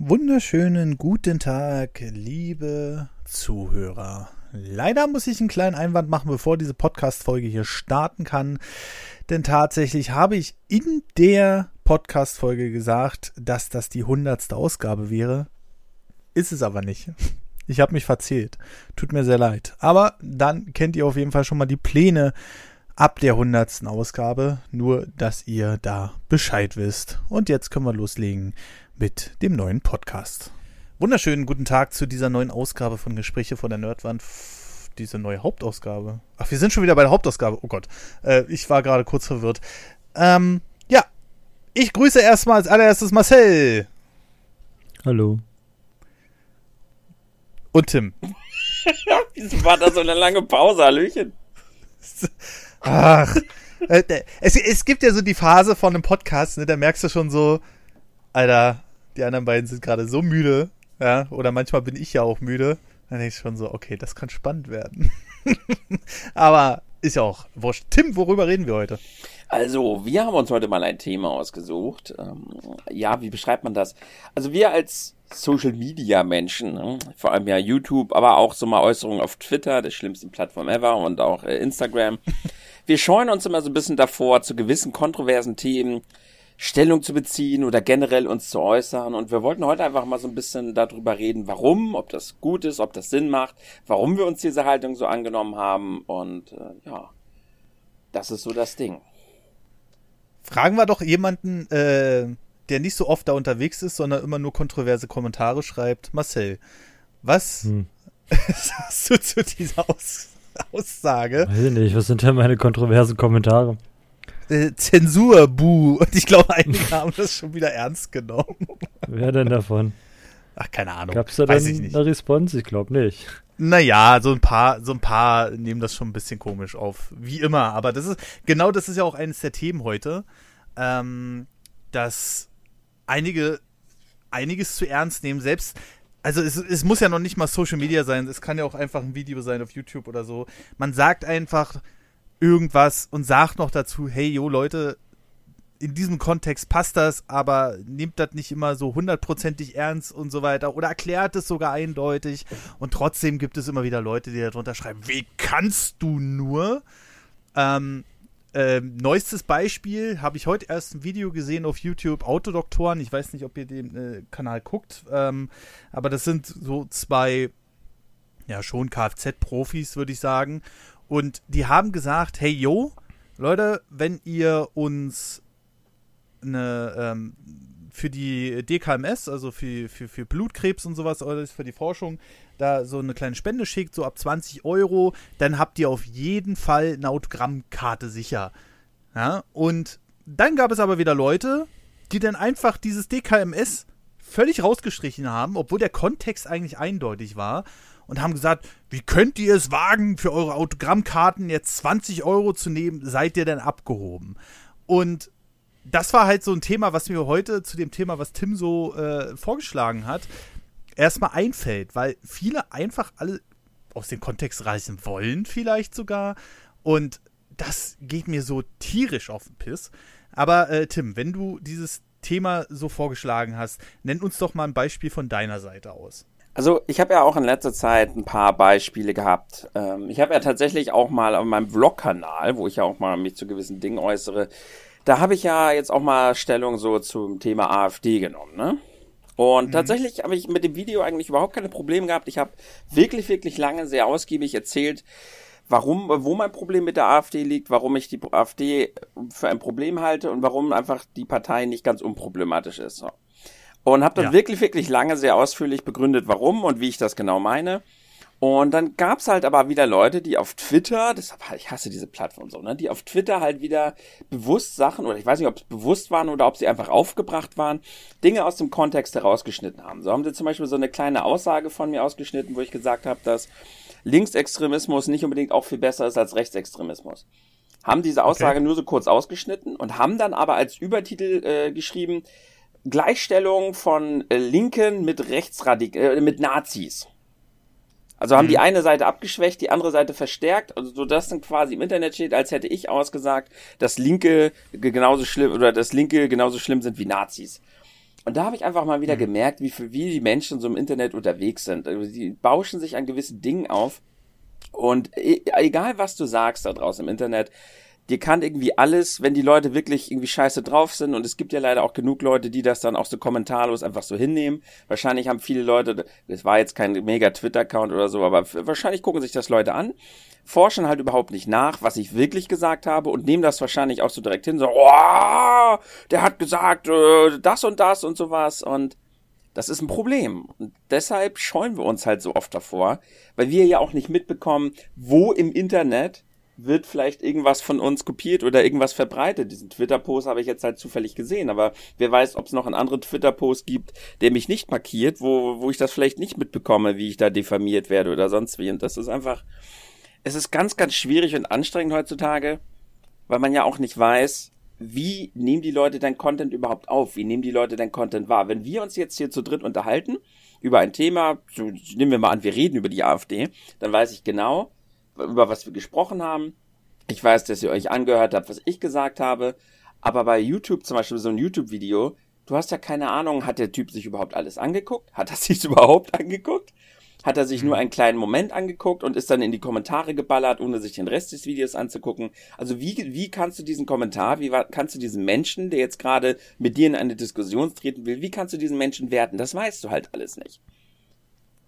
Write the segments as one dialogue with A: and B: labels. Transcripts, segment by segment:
A: Wunderschönen guten Tag, liebe Zuhörer. Leider muss ich einen kleinen Einwand machen, bevor diese Podcast-Folge hier starten kann. Denn tatsächlich habe ich in der Podcast-Folge gesagt, dass das die hundertste Ausgabe wäre. Ist es aber nicht. Ich habe mich verzählt. Tut mir sehr leid. Aber dann kennt ihr auf jeden Fall schon mal die Pläne ab der hundertsten Ausgabe. Nur, dass ihr da Bescheid wisst. Und jetzt können wir loslegen mit dem neuen Podcast. Wunderschönen guten Tag zu dieser neuen Ausgabe von Gespräche von der Nerdwand. Diese neue Hauptausgabe. Ach, wir sind schon wieder bei der Hauptausgabe. Oh Gott. Äh, ich war gerade kurz verwirrt. Ähm, ja. Ich grüße erstmal als allererstes Marcel.
B: Hallo.
A: Und Tim.
C: Wieso war da so eine lange Pause, Hallöchen?
A: Ach. Äh, es, es gibt ja so die Phase von einem Podcast, ne, da merkst du schon so, Alter, die anderen beiden sind gerade so müde, ja, oder manchmal bin ich ja auch müde, dann denke ich schon so, okay, das kann spannend werden. Aber ist ja auch wurscht. Tim, worüber reden wir heute?
C: Also, wir haben uns heute mal ein Thema ausgesucht. Ähm, ja, wie beschreibt man das? Also, wir als Social Media Menschen, ne? vor allem ja YouTube, aber auch so mal Äußerungen auf Twitter, der schlimmsten Plattform ever und auch äh, Instagram. wir scheuen uns immer so ein bisschen davor, zu gewissen kontroversen Themen Stellung zu beziehen oder generell uns zu äußern. Und wir wollten heute einfach mal so ein bisschen darüber reden, warum, ob das gut ist, ob das Sinn macht, warum wir uns diese Haltung so angenommen haben. Und äh, ja, das ist so das Ding.
A: Fragen wir doch jemanden, äh, der nicht so oft da unterwegs ist, sondern immer nur kontroverse Kommentare schreibt. Marcel, was hm. sagst du zu dieser Aus Aussage?
B: Weiß ich nicht, was sind denn meine kontroversen Kommentare?
A: Äh, Zensur-Bu. Und ich glaube, einige haben das schon wieder ernst genommen.
B: Wer denn davon?
A: Ach, keine Ahnung.
B: Gab es da Weiß dann eine Response? Ich glaube nicht.
A: Naja, so ein paar, so ein paar nehmen das schon ein bisschen komisch auf. Wie immer. Aber das ist, genau das ist ja auch eines der Themen heute. Ähm, dass einige einiges zu ernst nehmen, selbst also es, es, muss ja noch nicht mal Social Media sein, es kann ja auch einfach ein Video sein auf YouTube oder so. Man sagt einfach, irgendwas und sagt noch dazu, hey, jo, Leute, in diesem Kontext passt das, aber nehmt das nicht immer so hundertprozentig ernst und so weiter oder erklärt es sogar eindeutig und trotzdem gibt es immer wieder Leute, die darunter schreiben, wie kannst du nur? Ähm, äh, neuestes Beispiel habe ich heute erst ein Video gesehen auf YouTube, Autodoktoren. Ich weiß nicht, ob ihr den äh, Kanal guckt, ähm, aber das sind so zwei, ja, schon Kfz-Profis, würde ich sagen. Und die haben gesagt, hey yo, Leute, wenn ihr uns eine ähm, für die DKMS, also für, für, für Blutkrebs und sowas, für die Forschung, da so eine kleine Spende schickt, so ab 20 Euro, dann habt ihr auf jeden Fall eine Autogrammkarte sicher. Ja, und dann gab es aber wieder Leute, die dann einfach dieses DKMS völlig rausgestrichen haben, obwohl der Kontext eigentlich eindeutig war und haben gesagt, wie könnt ihr es wagen, für eure Autogrammkarten jetzt 20 Euro zu nehmen, seid ihr denn abgehoben? Und das war halt so ein Thema, was mir heute zu dem Thema, was Tim so äh, vorgeschlagen hat, erstmal einfällt, weil viele einfach alle aus dem Kontext reißen wollen, vielleicht sogar. Und das geht mir so tierisch auf den Piss. Aber äh, Tim, wenn du dieses Thema so vorgeschlagen hast, nenn uns doch mal ein Beispiel von deiner Seite aus.
C: Also ich habe ja auch in letzter Zeit ein paar Beispiele gehabt. Ähm, ich habe ja tatsächlich auch mal auf meinem Vlog-Kanal, wo ich ja auch mal mich zu gewissen Dingen äußere, da habe ich ja jetzt auch mal Stellung so zum Thema AfD genommen, ne? Und mhm. tatsächlich habe ich mit dem Video eigentlich überhaupt keine Probleme gehabt. Ich habe wirklich, wirklich lange sehr ausgiebig erzählt, warum, wo mein Problem mit der AfD liegt, warum ich die AfD für ein Problem halte und warum einfach die Partei nicht ganz unproblematisch ist. Und habe dann ja. wirklich, wirklich lange sehr ausführlich begründet, warum und wie ich das genau meine. Und dann gab's halt aber wieder Leute, die auf Twitter, deshalb, ich hasse diese Plattform so, ne, die auf Twitter halt wieder bewusst Sachen, oder ich weiß nicht, ob es bewusst waren oder ob sie einfach aufgebracht waren, Dinge aus dem Kontext herausgeschnitten haben. So haben sie zum Beispiel so eine kleine Aussage von mir ausgeschnitten, wo ich gesagt habe, dass Linksextremismus nicht unbedingt auch viel besser ist als Rechtsextremismus. Haben diese Aussage okay. nur so kurz ausgeschnitten und haben dann aber als Übertitel äh, geschrieben, Gleichstellung von äh, Linken mit Rechtsradik äh, mit Nazis. Also haben mhm. die eine Seite abgeschwächt, die andere Seite verstärkt, also so dass dann quasi im Internet steht, als hätte ich ausgesagt, dass Linke genauso schlimm oder dass Linke genauso schlimm sind wie Nazis. Und da habe ich einfach mal wieder mhm. gemerkt, wie, wie die Menschen so im Internet unterwegs sind. Also die bauschen sich an gewissen Dingen auf. Und e, egal, was du sagst da draußen im Internet, dir kann irgendwie alles, wenn die Leute wirklich irgendwie scheiße drauf sind, und es gibt ja leider auch genug Leute, die das dann auch so kommentarlos einfach so hinnehmen. Wahrscheinlich haben viele Leute, das war jetzt kein mega Twitter-Account oder so, aber wahrscheinlich gucken sich das Leute an, forschen halt überhaupt nicht nach, was ich wirklich gesagt habe und nehmen das wahrscheinlich auch so direkt hin, so, oh, der hat gesagt, äh, das und das und sowas und das ist ein Problem. Und deshalb scheuen wir uns halt so oft davor, weil wir ja auch nicht mitbekommen, wo im Internet wird vielleicht irgendwas von uns kopiert oder irgendwas verbreitet. Diesen Twitter-Post habe ich jetzt halt zufällig gesehen, aber wer weiß, ob es noch einen anderen Twitter-Post gibt, der mich nicht markiert, wo, wo ich das vielleicht nicht mitbekomme, wie ich da diffamiert werde oder sonst wie. Und das ist einfach, es ist ganz, ganz schwierig und anstrengend heutzutage, weil man ja auch nicht weiß, wie nehmen die Leute dein Content überhaupt auf? Wie nehmen die Leute dein Content wahr? Wenn wir uns jetzt hier zu dritt unterhalten über ein Thema, so, nehmen wir mal an, wir reden über die AfD, dann weiß ich genau, über was wir gesprochen haben. Ich weiß, dass ihr euch angehört habt, was ich gesagt habe. Aber bei YouTube zum Beispiel so ein YouTube-Video, du hast ja keine Ahnung, hat der Typ sich überhaupt alles angeguckt? Hat er sich überhaupt angeguckt? Hat er sich nur mhm. einen kleinen Moment angeguckt und ist dann in die Kommentare geballert, ohne sich den Rest des Videos anzugucken? Also wie, wie kannst du diesen Kommentar, wie kannst du diesen Menschen, der jetzt gerade mit dir in eine Diskussion treten will, wie kannst du diesen Menschen werten? Das weißt du halt alles nicht.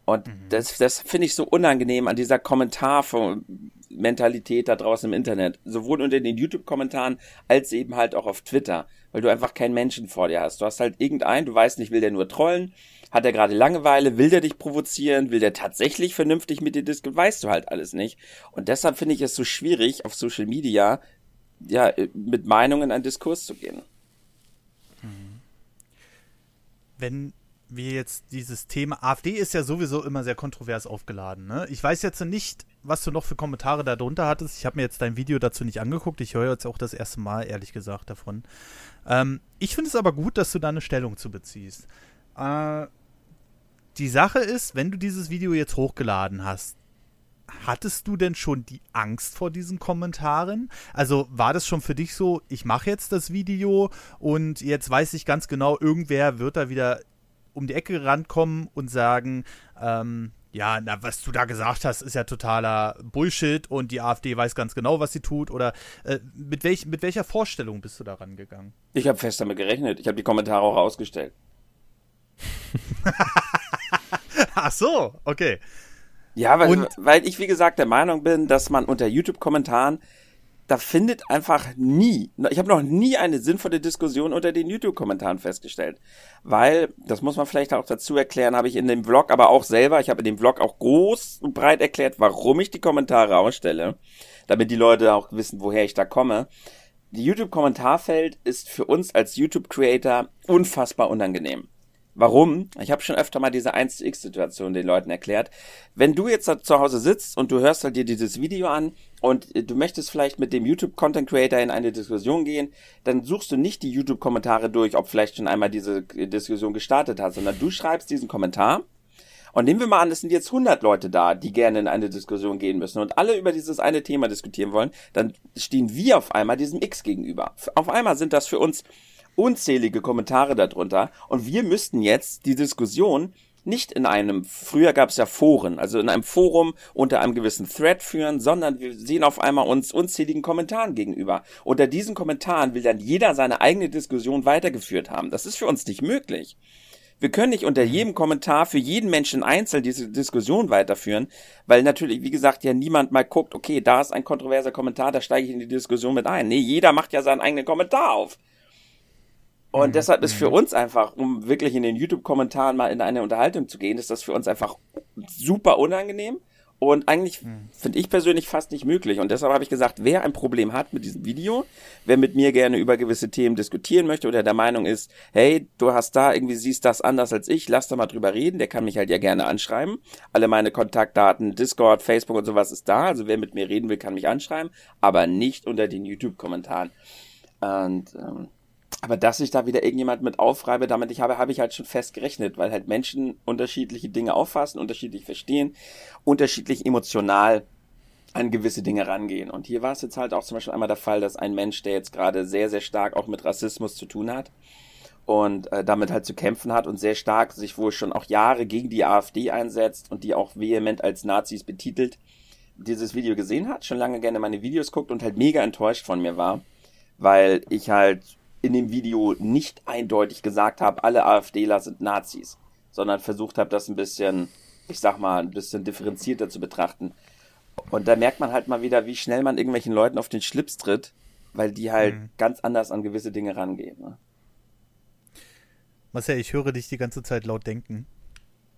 C: Und mhm. das, das finde ich so unangenehm an dieser Kommentarmentalität da draußen im Internet. Sowohl unter den YouTube-Kommentaren als eben halt auch auf Twitter. Weil du einfach keinen Menschen vor dir hast. Du hast halt irgendeinen, du weißt nicht, will der nur trollen? Hat er gerade Langeweile? Will der dich provozieren? Will der tatsächlich vernünftig mit dir diskutieren? Weißt du halt alles nicht. Und deshalb finde ich es so schwierig, auf Social Media, ja, mit Meinungen in einen Diskurs zu gehen.
A: Wenn wir jetzt dieses Thema, AfD ist ja sowieso immer sehr kontrovers aufgeladen. Ne? Ich weiß jetzt nicht, was du noch für Kommentare da drunter hattest. Ich habe mir jetzt dein Video dazu nicht angeguckt. Ich höre jetzt auch das erste Mal, ehrlich gesagt, davon. Ähm, ich finde es aber gut, dass du da eine Stellung zu beziehst. Äh, die Sache ist, wenn du dieses Video jetzt hochgeladen hast, hattest du denn schon die Angst vor diesen Kommentaren? Also war das schon für dich so, ich mache jetzt das Video und jetzt weiß ich ganz genau, irgendwer wird da wieder um die Ecke rankommen und sagen, ähm, ja, na, was du da gesagt hast, ist ja totaler Bullshit und die AfD weiß ganz genau, was sie tut. Oder äh, mit, welch, mit welcher Vorstellung bist du da rangegangen?
C: Ich habe fest damit gerechnet. Ich habe die Kommentare auch ausgestellt.
A: Ach so, okay.
C: Ja, weil, weil ich, wie gesagt, der Meinung bin, dass man unter YouTube-Kommentaren da findet einfach nie, ich habe noch nie eine sinnvolle Diskussion unter den YouTube-Kommentaren festgestellt. Weil, das muss man vielleicht auch dazu erklären, habe ich in dem Vlog aber auch selber, ich habe in dem Vlog auch groß und breit erklärt, warum ich die Kommentare ausstelle, damit die Leute auch wissen, woher ich da komme. Die YouTube-Kommentarfeld ist für uns als YouTube-Creator unfassbar unangenehm. Warum? Ich habe schon öfter mal diese 1 x Situation den Leuten erklärt. Wenn du jetzt zu Hause sitzt und du hörst halt dir dieses Video an und du möchtest vielleicht mit dem YouTube Content Creator in eine Diskussion gehen, dann suchst du nicht die YouTube Kommentare durch, ob vielleicht schon einmal diese Diskussion gestartet hat, sondern du schreibst diesen Kommentar und nehmen wir mal an, es sind jetzt 100 Leute da, die gerne in eine Diskussion gehen müssen und alle über dieses eine Thema diskutieren wollen, dann stehen wir auf einmal diesem X gegenüber. Auf einmal sind das für uns unzählige Kommentare darunter und wir müssten jetzt die Diskussion nicht in einem, früher gab es ja Foren, also in einem Forum unter einem gewissen Thread führen, sondern wir sehen auf einmal uns unzähligen Kommentaren gegenüber. Unter diesen Kommentaren will dann jeder seine eigene Diskussion weitergeführt haben. Das ist für uns nicht möglich. Wir können nicht unter jedem Kommentar für jeden Menschen einzeln diese Diskussion weiterführen, weil natürlich, wie gesagt, ja niemand mal guckt, okay, da ist ein kontroverser Kommentar, da steige ich in die Diskussion mit ein. Nee, jeder macht ja seinen eigenen Kommentar auf. Und mhm. deshalb ist für mhm. uns einfach, um wirklich in den YouTube-Kommentaren mal in eine Unterhaltung zu gehen, ist das für uns einfach super unangenehm und eigentlich mhm. finde ich persönlich fast nicht möglich. Und deshalb habe ich gesagt, wer ein Problem hat mit diesem Video, wer mit mir gerne über gewisse Themen diskutieren möchte oder der Meinung ist, hey, du hast da irgendwie siehst das anders als ich, lass da mal drüber reden, der kann mich halt ja gerne anschreiben. Alle meine Kontaktdaten, Discord, Facebook und sowas ist da. Also wer mit mir reden will, kann mich anschreiben, aber nicht unter den YouTube-Kommentaren. Und ähm, aber dass ich da wieder irgendjemand mit aufreibe, damit ich habe, habe ich halt schon fest gerechnet, weil halt Menschen unterschiedliche Dinge auffassen, unterschiedlich verstehen, unterschiedlich emotional an gewisse Dinge rangehen. Und hier war es jetzt halt auch zum Beispiel einmal der Fall, dass ein Mensch, der jetzt gerade sehr, sehr stark auch mit Rassismus zu tun hat und äh, damit halt zu kämpfen hat und sehr stark sich wohl schon auch Jahre gegen die AfD einsetzt und die auch vehement als Nazis betitelt, dieses Video gesehen hat, schon lange gerne meine Videos guckt und halt mega enttäuscht von mir war, weil ich halt in dem Video nicht eindeutig gesagt habe, alle AfDler sind Nazis, sondern versucht habe, das ein bisschen, ich sag mal, ein bisschen differenzierter zu betrachten. Und da merkt man halt mal wieder, wie schnell man irgendwelchen Leuten auf den Schlips tritt, weil die halt mhm. ganz anders an gewisse Dinge rangehen. Ne?
A: Marcel, ich höre dich die ganze Zeit laut denken.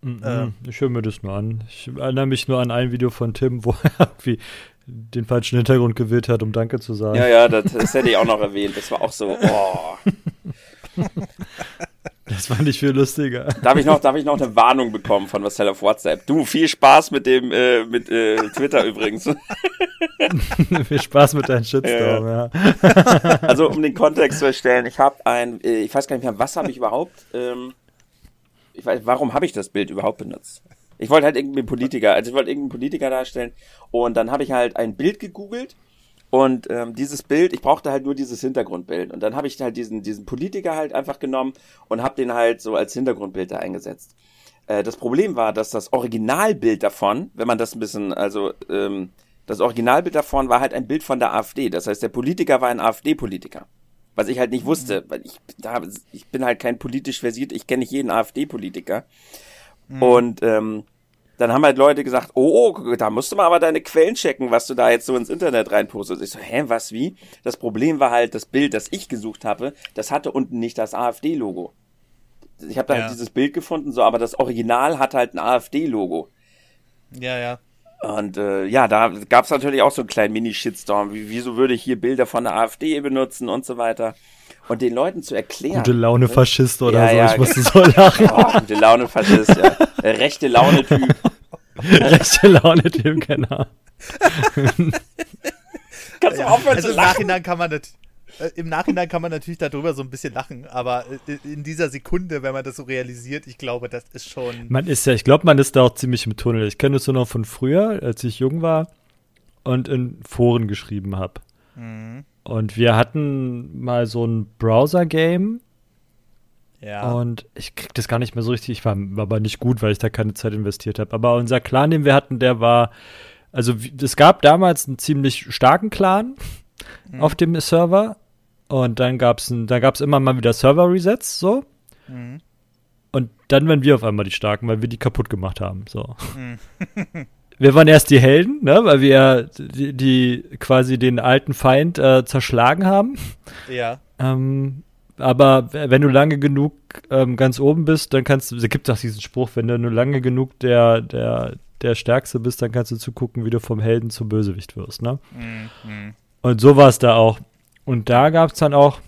B: Mm -mm, ich höre mir das nur an. Ich erinnere mich nur an ein Video von Tim, wo er irgendwie den falschen Hintergrund gewählt hat, um Danke zu sagen.
C: Ja, ja, das, das hätte ich auch noch erwähnt. Das war auch so, oh.
B: Das fand ich viel lustiger.
C: Darf ich noch, darf ich noch eine Warnung bekommen von Marcel auf WhatsApp? Du, viel Spaß mit dem, äh, mit äh, Twitter übrigens.
B: viel Spaß mit deinem Shitstorm, ja.
C: ja. Also um den Kontext zu erstellen, ich habe ein, äh, ich weiß gar nicht mehr, was habe ich überhaupt, ähm, ich weiß, warum habe ich das Bild überhaupt benutzt? Ich wollte halt irgendeinen Politiker, also ich wollte irgendeinen Politiker darstellen und dann habe ich halt ein Bild gegoogelt und ähm, dieses Bild, ich brauchte halt nur dieses Hintergrundbild. Und dann habe ich halt diesen, diesen Politiker halt einfach genommen und habe den halt so als Hintergrundbild da eingesetzt. Äh, das Problem war, dass das Originalbild davon, wenn man das ein bisschen, also ähm, das Originalbild davon war halt ein Bild von der AfD. Das heißt, der Politiker war ein AfD-Politiker. Was ich halt nicht wusste, weil ich, da, ich bin halt kein politisch versiert, ich kenne nicht jeden AfD-Politiker. Mhm. Und ähm, dann haben halt Leute gesagt, oh, oh, da musst du mal aber deine Quellen checken, was du da jetzt so ins Internet reinpostest. Ich so, hä, was, wie? Das Problem war halt, das Bild, das ich gesucht habe, das hatte unten nicht das AfD-Logo. Ich habe da halt ja. halt dieses Bild gefunden, so, aber das Original hat halt ein AfD-Logo.
A: Ja, ja.
C: Und äh, ja, da gab's natürlich auch so einen kleinen Mini-Shitstorm. Wie, wieso würde ich hier Bilder von der AfD benutzen und so weiter? Und den Leuten zu erklären.
B: Gute Laune ne? Faschist oder ja, so, ja, ich musste so lachen.
C: Oh, gute Laune Faschist, ja. Rechte Laune Typ.
B: Rechte Laune Typ, genau.
A: Kannst du aufhören also zu lachen? Im Nachhinein kann man das, äh, Im Nachhinein kann man natürlich darüber so ein bisschen lachen, aber äh, in dieser Sekunde, wenn man das so realisiert, ich glaube, das ist schon.
B: Man ist ja, ich glaube, man ist da auch ziemlich im Tunnel. Ich kenne das so noch von früher, als ich jung war und in Foren geschrieben habe. Mhm. Und wir hatten mal so ein Browser-Game. Ja. Und ich krieg das gar nicht mehr so richtig. Ich war, war aber nicht gut, weil ich da keine Zeit investiert habe. Aber unser Clan, den wir hatten, der war. Also, es gab damals einen ziemlich starken Clan mhm. auf dem Server. Und dann gab es da gab's immer mal wieder Server-Resets, so. Mhm. Und dann waren wir auf einmal die Starken, weil wir die kaputt gemacht haben, so. Mhm. wir waren erst die Helden, ne, weil wir die, die quasi den alten Feind äh, zerschlagen haben.
A: Ja.
B: Ähm, aber wenn du lange genug ähm, ganz oben bist, dann kannst du, es gibt auch diesen Spruch, wenn du nur lange genug der, der, der Stärkste bist, dann kannst du zugucken, wie du vom Helden zum Bösewicht wirst, ne? Mhm. Und so war es da auch. Und da gab es dann auch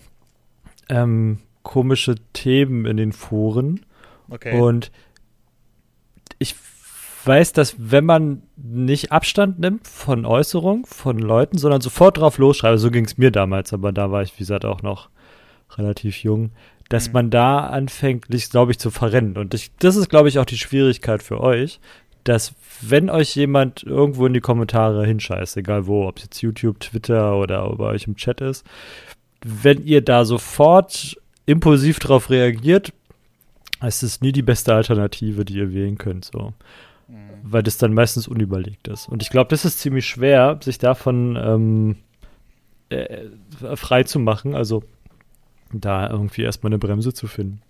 B: ähm, komische Themen in den Foren.
A: Okay.
B: Und weiß, dass wenn man nicht Abstand nimmt von Äußerungen von Leuten, sondern sofort drauf losschreibt, so ging es mir damals, aber da war ich, wie gesagt, auch noch relativ jung, dass mhm. man da anfängt, glaube ich, zu verrennen. Und ich, das ist, glaube ich, auch die Schwierigkeit für euch, dass wenn euch jemand irgendwo in die Kommentare hinscheißt, egal wo, ob es jetzt YouTube, Twitter oder bei euch im Chat ist, wenn ihr da sofort impulsiv drauf reagiert, ist es nie die beste Alternative, die ihr wählen könnt. So weil das dann meistens unüberlegt ist. Und ich glaube, das ist ziemlich schwer, sich davon ähm, äh, frei zu machen, also da irgendwie erstmal eine Bremse zu finden.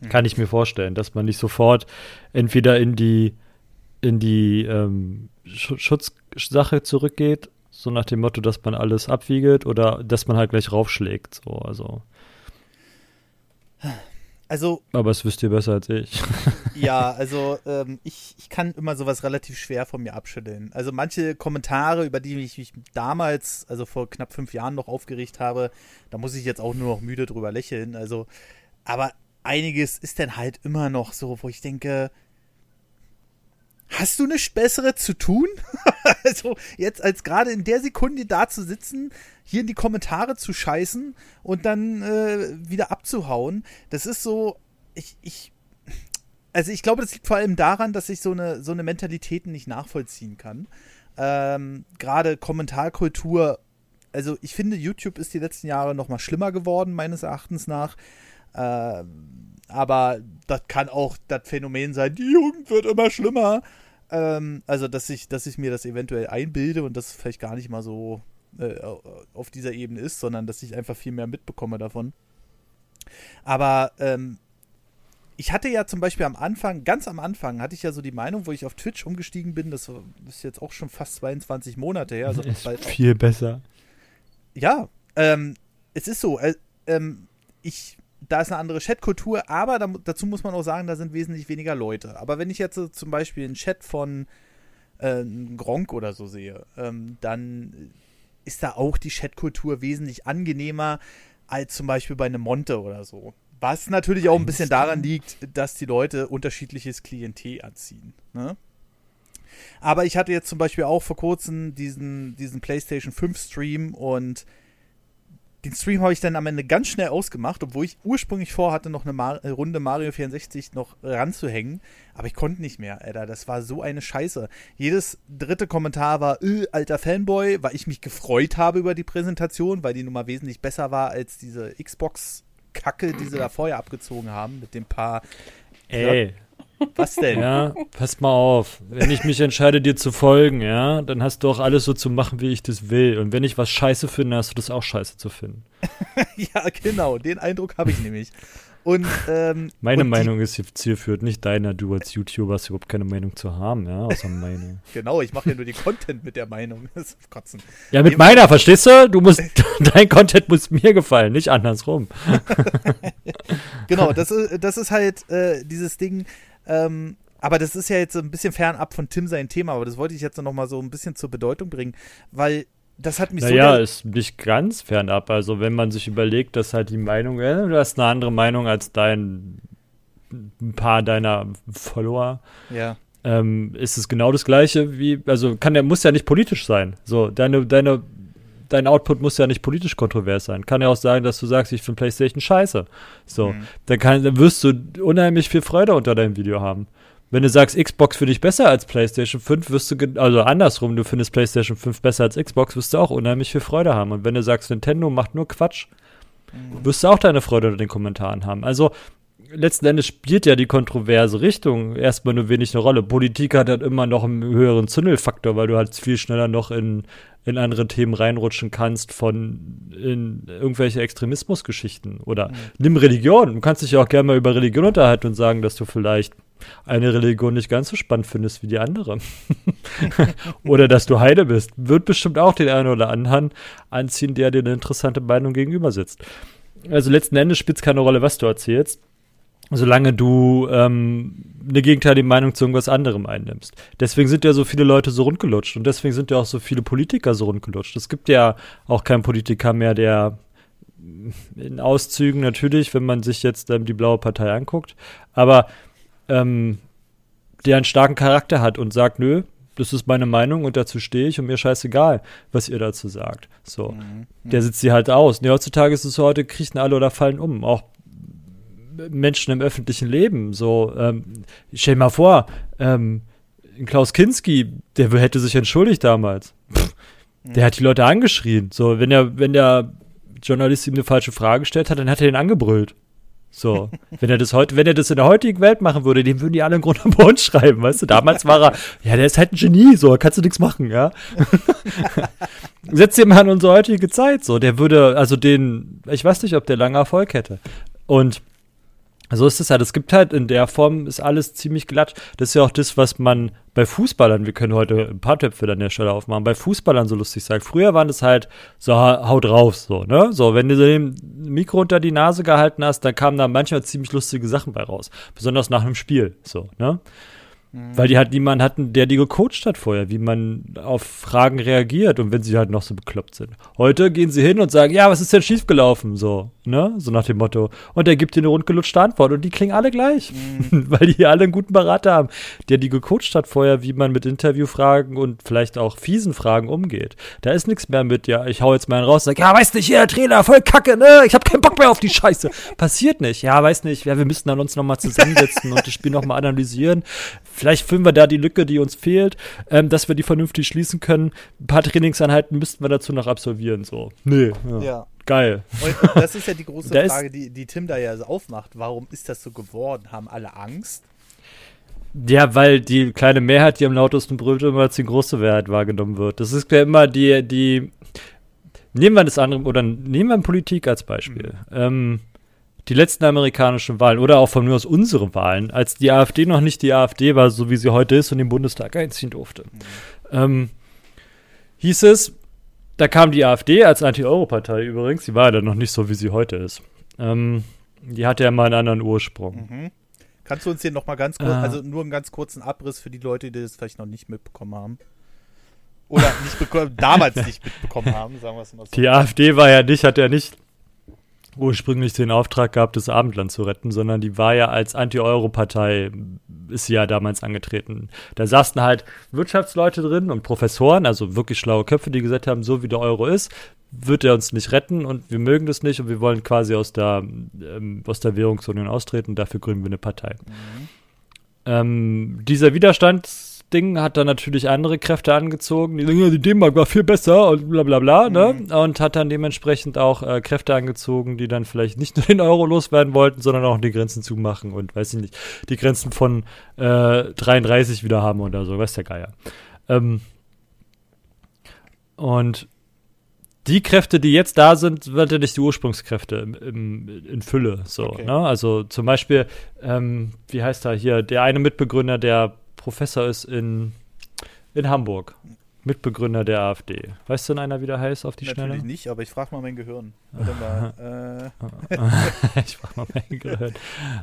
B: Mhm. Kann ich mir vorstellen, dass man nicht sofort entweder in die in die ähm, Schutzsache zurückgeht, so nach dem Motto, dass man alles abwiegelt oder dass man halt gleich raufschlägt. So, also.
A: Also.
B: Aber es wisst ihr besser als ich.
A: Ja, also ähm, ich, ich kann immer sowas relativ schwer von mir abschütteln. Also manche Kommentare, über die ich mich damals, also vor knapp fünf Jahren noch aufgeregt habe, da muss ich jetzt auch nur noch müde drüber lächeln. Also, aber einiges ist dann halt immer noch so, wo ich denke, hast du nichts Bessere zu tun? also jetzt als gerade in der Sekunde da zu sitzen, hier in die Kommentare zu scheißen und dann äh, wieder abzuhauen, das ist so, ich, ich, also ich glaube, das liegt vor allem daran, dass ich so eine, so eine Mentalität nicht nachvollziehen kann. Ähm, gerade Kommentarkultur, also ich finde, YouTube ist die letzten Jahre noch mal schlimmer geworden, meines Erachtens nach. Äh, aber das kann auch das Phänomen sein, die Jugend wird immer schlimmer. Ähm, also, dass ich, dass ich mir das eventuell einbilde und das vielleicht gar nicht mal so äh, auf dieser Ebene ist, sondern dass ich einfach viel mehr mitbekomme davon. Aber ähm, ich hatte ja zum Beispiel am Anfang, ganz am Anfang, hatte ich ja so die Meinung, wo ich auf Twitch umgestiegen bin, das ist jetzt auch schon fast 22 Monate her. Also
B: ist viel besser.
A: Ja, ähm, es ist so, äh, ähm, ich, da ist eine andere Chatkultur, aber da, dazu muss man auch sagen, da sind wesentlich weniger Leute. Aber wenn ich jetzt so zum Beispiel einen Chat von äh, Gronk oder so sehe, ähm, dann ist da auch die Chatkultur wesentlich angenehmer als zum Beispiel bei einem Monte oder so. Was natürlich auch ein bisschen daran liegt, dass die Leute unterschiedliches Klientel anziehen. Ne? Aber ich hatte jetzt zum Beispiel auch vor kurzem diesen, diesen PlayStation 5 Stream und den Stream habe ich dann am Ende ganz schnell ausgemacht, obwohl ich ursprünglich vorhatte, noch eine Mar Runde Mario 64 noch ranzuhängen. Aber ich konnte nicht mehr, Alter. Das war so eine Scheiße. Jedes dritte Kommentar war, äh, alter Fanboy, weil ich mich gefreut habe über die Präsentation, weil die nun mal wesentlich besser war als diese Xbox Kacke, die sie da vorher abgezogen haben, mit dem paar.
B: Ey.
A: Was denn?
B: Ja, pass mal auf. Wenn ich mich entscheide, dir zu folgen, ja, dann hast du auch alles so zu machen, wie ich das will. Und wenn ich was scheiße finde, hast du das auch scheiße zu finden.
A: ja, genau. Den Eindruck habe ich nämlich. Und, ähm,
B: meine
A: und
B: Meinung ist zielführend, nicht deiner. Du als YouTuber hast überhaupt keine Meinung zu haben, ja, außer meine.
A: genau, ich mache ja nur den Content mit der Meinung. Das ist kotzen.
B: Ja, mit meiner, verstehst du? Du musst, dein Content muss mir gefallen, nicht andersrum.
A: genau, das ist, das ist halt äh, dieses Ding, ähm, aber das ist ja jetzt ein bisschen fernab von Tim sein Thema, aber das wollte ich jetzt noch mal so ein bisschen zur Bedeutung bringen, weil das hat mich
B: naja, so. Ja, ist nicht ganz fernab. Also, wenn man sich überlegt, dass halt die Meinung, äh, du hast eine andere Meinung als dein ein paar deiner Follower.
A: Ja.
B: Ähm, ist es genau das gleiche wie, also kann der, muss ja nicht politisch sein. So, deine, deine, dein Output muss ja nicht politisch kontrovers sein. Kann ja auch sagen, dass du sagst, ich finde PlayStation scheiße. So, mhm. dann, kann, dann wirst du unheimlich viel Freude unter deinem Video haben. Wenn du sagst, Xbox für dich besser als PlayStation 5, wirst du, also andersrum, du findest PlayStation 5 besser als Xbox, wirst du auch unheimlich viel Freude haben. Und wenn du sagst, Nintendo macht nur Quatsch, mhm. wirst du auch deine Freude unter den Kommentaren haben. Also, letzten Endes spielt ja die kontroverse Richtung erstmal nur wenig eine Rolle. Politik hat halt immer noch einen höheren Zündelfaktor, weil du halt viel schneller noch in, in andere Themen reinrutschen kannst von in irgendwelche Extremismusgeschichten. Oder mhm. nimm Religion. Du kannst dich ja auch gerne mal über Religion unterhalten und sagen, dass du vielleicht eine Religion nicht ganz so spannend findest wie die andere. oder dass du Heide bist. Wird bestimmt auch den einen oder anderen anziehen, der dir eine interessante Meinung gegenüber sitzt. Also letzten Endes spielt es keine Rolle, was du erzählst, solange du ähm, eine gegenteilige Meinung zu irgendwas anderem einnimmst. Deswegen sind ja so viele Leute so rundgelutscht und deswegen sind ja auch so viele Politiker so rundgelutscht. Es gibt ja auch keinen Politiker mehr, der in Auszügen natürlich, wenn man sich jetzt ähm, die blaue Partei anguckt, aber ähm, der einen starken Charakter hat und sagt, nö, das ist meine Meinung und dazu stehe ich und mir scheißegal, was ihr dazu sagt. So. Mhm. Der sitzt sie halt aus. Und heutzutage ist es so, heute kriechen alle oder fallen um. Auch Menschen im öffentlichen Leben. So, ähm, stell dir mal vor, ähm, Klaus Kinski, der hätte sich entschuldigt damals. Pff, mhm. Der hat die Leute angeschrien. So, wenn der, wenn der Journalist ihm eine falsche Frage gestellt hat, dann hat er ihn angebrüllt. So, wenn er das heute, wenn er das in der heutigen Welt machen würde, dem würden die alle im Grunde am Boden schreiben, weißt du? Damals war er, ja, der ist halt ein Genie, so, kannst du nichts machen, ja. Setz dir mal an unsere heutige Zeit, so, der würde, also den, ich weiß nicht, ob der lange Erfolg hätte. Und so ist es halt. Es gibt halt in der Form ist alles ziemlich glatt. Das ist ja auch das, was man bei Fußballern, wir können heute ein paar Töpfe an der Stelle aufmachen, bei Fußballern so lustig sagt. Früher waren es halt so, haut rauf, so, ne? So, wenn du dem Mikro unter die Nase gehalten hast, dann kamen da manchmal ziemlich lustige Sachen bei raus. Besonders nach einem Spiel, so, ne? Weil die halt niemanden hatten, der die gecoacht hat vorher, wie man auf Fragen reagiert und wenn sie halt noch so bekloppt sind. Heute gehen sie hin und sagen, ja, was ist denn schiefgelaufen? So, ne? So nach dem Motto. Und er gibt dir eine rundgelutschte Antwort und die klingen alle gleich. Mhm. Weil die alle einen guten Berater haben, der die gecoacht hat vorher, wie man mit Interviewfragen und vielleicht auch fiesen Fragen umgeht. Da ist nichts mehr mit, ja, ich hau jetzt mal einen raus und sag, ja, weiß nicht, hier, Trainer, voll kacke, ne? Ich hab keinen Bock mehr auf die Scheiße. Passiert nicht. Ja, weiß nicht, ja, wir müssen dann uns nochmal zusammensetzen und das Spiel nochmal analysieren vielleicht füllen wir da die Lücke, die uns fehlt, ähm, dass wir die vernünftig schließen können. Ein paar Trainingseinheiten müssten wir dazu noch absolvieren, so. Nee.
A: Ja. ja.
B: Geil.
A: Und das ist ja die große Frage, die, die Tim da ja so aufmacht. Warum ist das so geworden? Haben alle Angst?
B: Ja, weil die kleine Mehrheit, die am lautesten brüllt, immer als die große Mehrheit wahrgenommen wird. Das ist ja immer die, die. Nehmen wir das andere, oder nehmen wir Politik als Beispiel. Ähm, die letzten amerikanischen Wahlen oder auch von nur aus unsere Wahlen, als die AfD noch nicht die AfD war, so wie sie heute ist und den Bundestag einziehen durfte, ähm, hieß es, da kam die AfD als Anti-Euro-Partei übrigens, die war ja dann noch nicht so, wie sie heute ist. Ähm, die hatte ja mal einen anderen Ursprung.
A: Mhm. Kannst du uns hier nochmal ganz kurz,
B: Ah.
A: also nur einen ganz kurzen Abriss für die Leute, die das vielleicht noch nicht mitbekommen haben? Oder nicht bekommen, damals nicht mitbekommen haben, sagen wir es mal so.
B: Die AfD war ja nicht, hat ja nicht ursprünglich den Auftrag gehabt, das Abendland zu retten, sondern die war ja als Anti-Euro-Partei, ist sie ja damals angetreten. Da saßen halt Wirtschaftsleute drin und Professoren, also wirklich schlaue Köpfe, die gesagt haben, so wie der Euro ist, wird er uns nicht retten und wir mögen das nicht und wir wollen quasi aus der, ähm, aus der Währungsunion austreten und dafür gründen wir eine Partei. Ähm, dieser Widerstandsding hat dann natürlich andere Kräfte angezogen, die sagen, ja, die D-Mark war viel besser und bla bla bla, ne? Und hat dann dementsprechend auch äh, Kräfte angezogen, die dann vielleicht nicht nur den Euro loswerden wollten, sondern auch die Grenzen zumachen und weiß ich nicht, die Grenzen von äh, 33 wieder haben oder so, weiß der Geier. Ähm, und die Kräfte, die jetzt da sind, sind ja nicht die Ursprungskräfte im, im, in Fülle. So,
A: Okay.
B: ne? Also zum Beispiel, ähm, wie heißt er hier, der eine Mitbegründer, der Professor ist in, in Hamburg. Mitbegründer der AfD. Weißt du denn einer, wie der heißt auf die
A: Natürlich
B: Schnelle?
A: nicht, aber ich frage mal mein Gehirn. Warte mal. Äh,
B: ich frag mal mein Gehirn.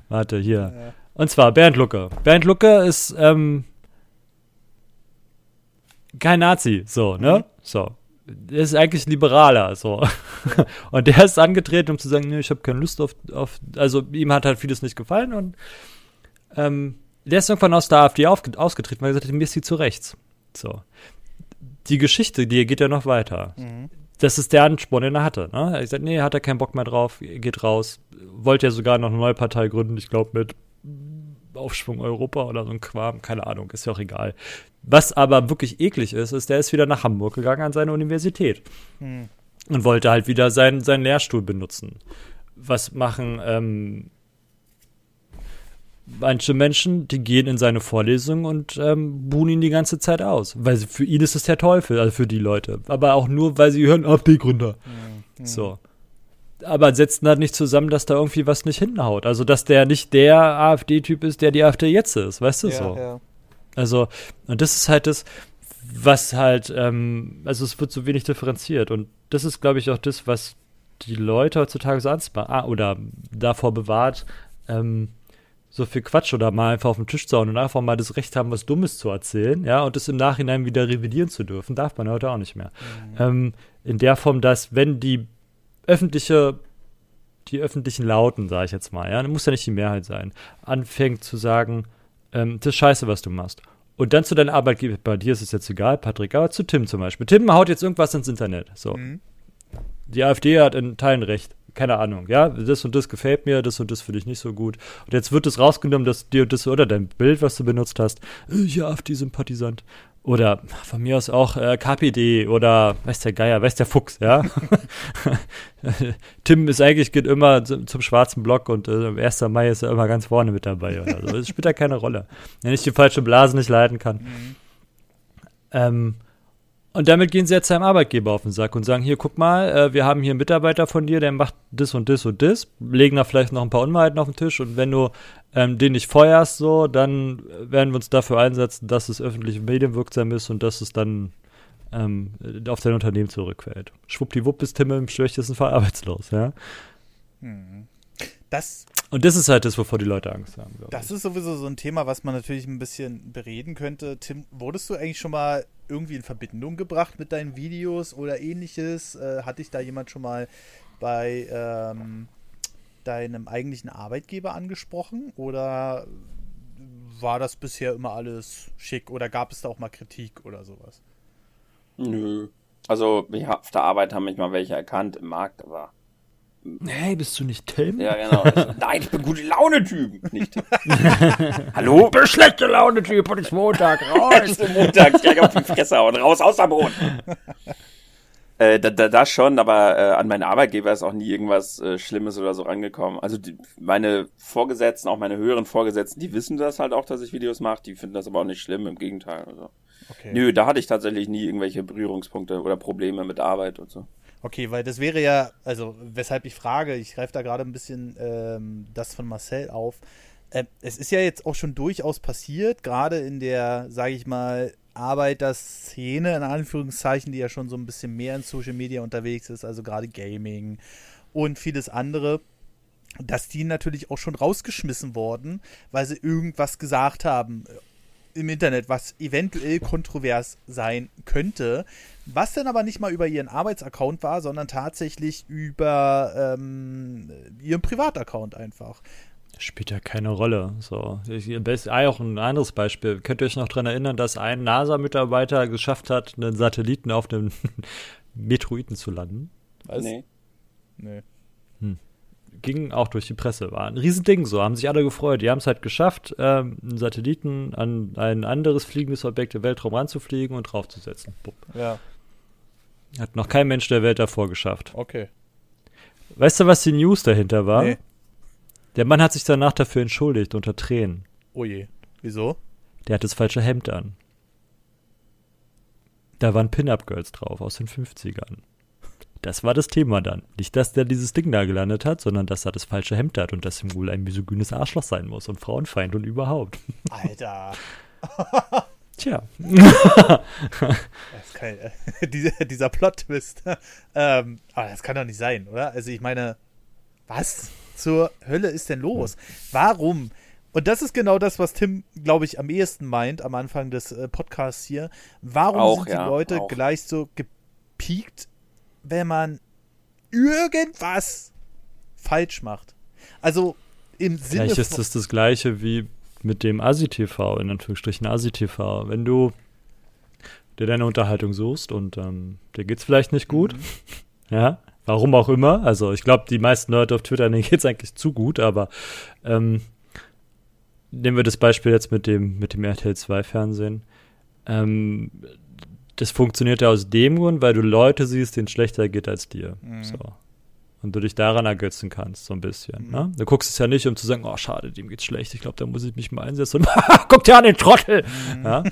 B: Warte, hier. Und zwar Bernd Lucke. Bernd Lucke ist ähm, kein Nazi, so, ne?
A: Mhm.
B: So. Der ist eigentlich liberaler, so. und der ist angetreten, um zu sagen, nee, ich habe keine Lust auf, auf, also ihm hat halt vieles nicht gefallen und ähm, der ist irgendwann aus der AfD ausgetreten, weil er gesagt hat, mir ist sie zu rechts. So. Die Geschichte, die geht ja noch weiter
A: mhm.
B: das ist der Ansporn, den er hatte. Ne? Er hat gesagt, nee, hat er keinen Bock mehr drauf, geht raus. Wollte ja sogar noch eine neue Partei gründen, ich glaube mit Aufschwung Europa oder so ein Quam, keine Ahnung, ist ja auch egal. Was aber wirklich eklig ist, ist, der ist wieder nach Hamburg gegangen an seine Universität
A: Hm.
B: und wollte halt wieder seinen, seinen Lehrstuhl benutzen. Was machen ähm, manche Menschen, die gehen in seine Vorlesung und ähm, buhen ihn die ganze Zeit aus. Weil sie, für ihn ist es der Teufel, also für die Leute. Aber auch nur, weil sie hören, AfD-Gründer.
A: Hm.
B: So. Aber setzen halt nicht zusammen, dass da irgendwie was nicht hinhaut. Also, dass der nicht der AfD-Typ ist, der die AfD jetzt ist. Weißt du
A: Ja,
B: so?
A: ja.
B: Also, und das ist halt das, was halt, ähm, also es wird so wenig differenziert. Und das ist, glaube ich, auch das, was die Leute heutzutage so anspa ah, oder davor bewahrt, ähm, so viel Quatsch oder mal einfach auf den Tisch zu hauen und einfach mal das Recht haben, was Dummes zu erzählen, ja, und das im Nachhinein wieder revidieren zu dürfen, darf man heute auch nicht mehr. Ähm, in der Form, dass wenn die öffentliche, die öffentlichen Lauten, sage ich jetzt mal, ja, muss ja nicht die Mehrheit sein, anfängt zu sagen, ähm, das ist scheiße, was du machst. Und dann zu deinem Arbeitgeber, bei dir ist es jetzt egal, Patrick, aber zu Tim zum Beispiel. Tim haut jetzt irgendwas ins Internet. So.
A: Mhm.
B: Die AfD hat in Teilen recht. Keine Ahnung, ja, das und das gefällt mir, das und das finde ich nicht so gut. Und jetzt wird es rausgenommen, dass dir das oder dein Bild, was du benutzt hast, äh, ja, AfD-Sympathisant. Oder von mir aus auch äh, KPD oder weiß der Geier, weiß der Fuchs, ja. Tim ist eigentlich geht immer zum, zum schwarzen Block und äh, am 1. Mai ist er immer ganz vorne mit dabei oder so. Das spielt da keine Rolle. Wenn ich die falsche Blase nicht leiten kann.
A: Mhm.
B: Ähm, und damit gehen sie jetzt seinem Arbeitgeber auf den Sack und sagen, hier, guck mal, äh, wir haben hier einen Mitarbeiter von dir, der macht das und das und das, legen da vielleicht noch ein paar Unwahrheiten auf den Tisch und wenn du ähm, den nicht feuerst, so, dann werden wir uns dafür einsetzen, dass es öffentlich medienwirksam ist und dass es dann ähm, auf dein Unternehmen zurückfällt. Schwuppdiwupp ist Tim im schlechtesten Fall arbeitslos, ja.
A: Hm. Das,
B: Und das ist halt das, wovor die Leute Angst haben,
A: das
B: ich.
A: ist sowieso so ein Thema, was man natürlich ein bisschen bereden könnte. Tim, wurdest du eigentlich schon mal irgendwie in Verbindung gebracht mit deinen Videos oder ähnliches? Äh, hat dich da jemand schon mal bei ähm, deinem eigentlichen Arbeitgeber angesprochen? Oder war das bisher immer alles schick? Oder gab es da auch mal Kritik oder sowas?
C: Nö. Also, ja, auf der Arbeit haben mich mal welche erkannt im Markt, aber.
B: Hey, bist du nicht Tim?
C: Ja, genau. Also, nein, ich bin gute Laune-Typ. Nicht. Hallo?
B: bist schlechte Laune, Typ, und ist Montag, raus!
C: Ich bin montags gleich auf die Fresse hauen. Raus aus der Boden. Äh, da, da, da schon, aber äh, an meinen Arbeitgeber ist auch nie irgendwas äh, Schlimmes oder so rangekommen. Also die, meine Vorgesetzten, auch meine höheren Vorgesetzten, die wissen das halt auch, dass ich Videos mache. Die finden das aber auch nicht schlimm, im Gegenteil. Also. Okay. Nö, da hatte ich tatsächlich nie irgendwelche Berührungspunkte oder Probleme mit Arbeit und so.
A: Okay, weil das wäre ja, also weshalb ich frage, ich greife da gerade ein bisschen ähm, das von Marcel auf. Äh, es ist ja jetzt auch schon durchaus passiert, gerade in der, sage ich mal, Arbeiterszene, in Anführungszeichen, die ja schon so ein bisschen mehr in Social Media unterwegs ist, also gerade Gaming und vieles andere, dass die natürlich auch schon rausgeschmissen worden, weil sie irgendwas gesagt haben im Internet, was eventuell kontrovers sein könnte, was dann aber nicht mal über ihren Arbeitsaccount war, sondern tatsächlich über ähm, ihren Privataccount einfach.
B: Spielt ja keine Rolle. So. Ich, ah, auch ein anderes Beispiel. Könnt ihr euch noch daran erinnern, dass ein NASA-Mitarbeiter geschafft hat, einen Satelliten auf einem Metroiden zu landen?
C: Was? Nee.
B: Nee. Hm. Ging auch durch die Presse. War ein Riesending so. Haben sich alle gefreut. Die haben es halt geschafft, ähm, einen Satelliten an ein anderes fliegendes Objekt im Weltraum ranzufliegen und draufzusetzen. Bupp.
A: Ja.
B: Hat noch kein Mensch der Welt davor geschafft.
A: Okay.
B: Weißt du, was die News dahinter war? Nee. Der Mann hat sich danach dafür entschuldigt, unter Tränen.
A: Oh je. Wieso?
B: Der hat das falsche Hemd an. Da waren Pin-Up-Girls drauf aus den 50ern. Das war das Thema dann. Nicht, dass der dieses Ding da gelandet hat, sondern dass er das falsche Hemd hat und dass ihm wohl ein misogynes Arschloch sein muss und Frauenfeind und überhaupt.
A: Alter.
B: Tja.
A: kein, äh, dieser, dieser Plot-Twist. ähm, aber das kann doch nicht sein, oder? Also ich meine, was? zur Hölle ist denn los? Warum? Und das ist genau das, was Tim, glaube ich, am ehesten meint am Anfang des äh, Podcasts hier. Warum auch, sind die ja, Leute auch. gleich so gepiekt, wenn man irgendwas falsch macht? Also im Sinne
B: Vielleicht ist das das gleiche wie mit dem ASI-TV, in Anführungsstrichen ASI-TV. Wenn du dir deine Unterhaltung suchst und ähm, dir geht's vielleicht nicht gut, mhm. ja, Warum auch immer. Also ich glaube, die meisten Leute auf Twitter, denen geht es eigentlich zu gut, aber ähm, nehmen wir das Beispiel jetzt mit dem, mit dem RTL 2 Fernsehen. Ähm, das funktioniert ja aus dem Grund, weil du Leute siehst, denen schlechter geht als dir. Mhm. So und du dich daran ergötzen kannst, so ein bisschen. Mhm. Ne? Du guckst es ja nicht, um zu sagen, oh, schade, dem geht's schlecht, ich glaube, da muss ich mich mal einsetzen. Und guck dir an den Trottel! Mhm. Ja?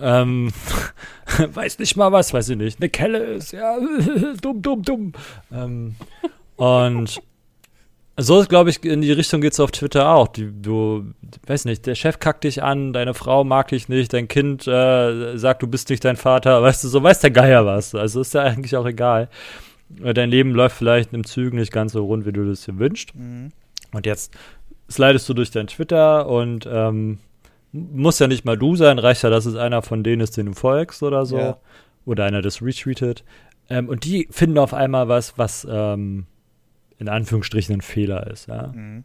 B: ähm, weiß nicht mal was, weiß ich nicht. Eine Kelle ist, ja, dumm, dumm, dumm. Ähm, und so, glaube ich, in die Richtung geht es auf Twitter auch. Die, du, weiß nicht, der Chef kackt dich an, deine Frau mag dich nicht, dein Kind äh, sagt, du bist nicht dein Vater, weißt du, so weiß der Geier was. Also ist ja eigentlich auch egal. Äh, dein Leben läuft vielleicht im Zügen nicht ganz so rund, wie du das dir wünschst. Mhm. Und jetzt slidest du durch dein Twitter und ähm, muss ja nicht mal du sein, reicht ja, dass es einer von denen ist, den du folgst oder so. Ja. Oder einer das retweetet. Ähm, und die finden auf einmal was, was ähm, in Anführungsstrichen ein Fehler ist. Ja? Mhm.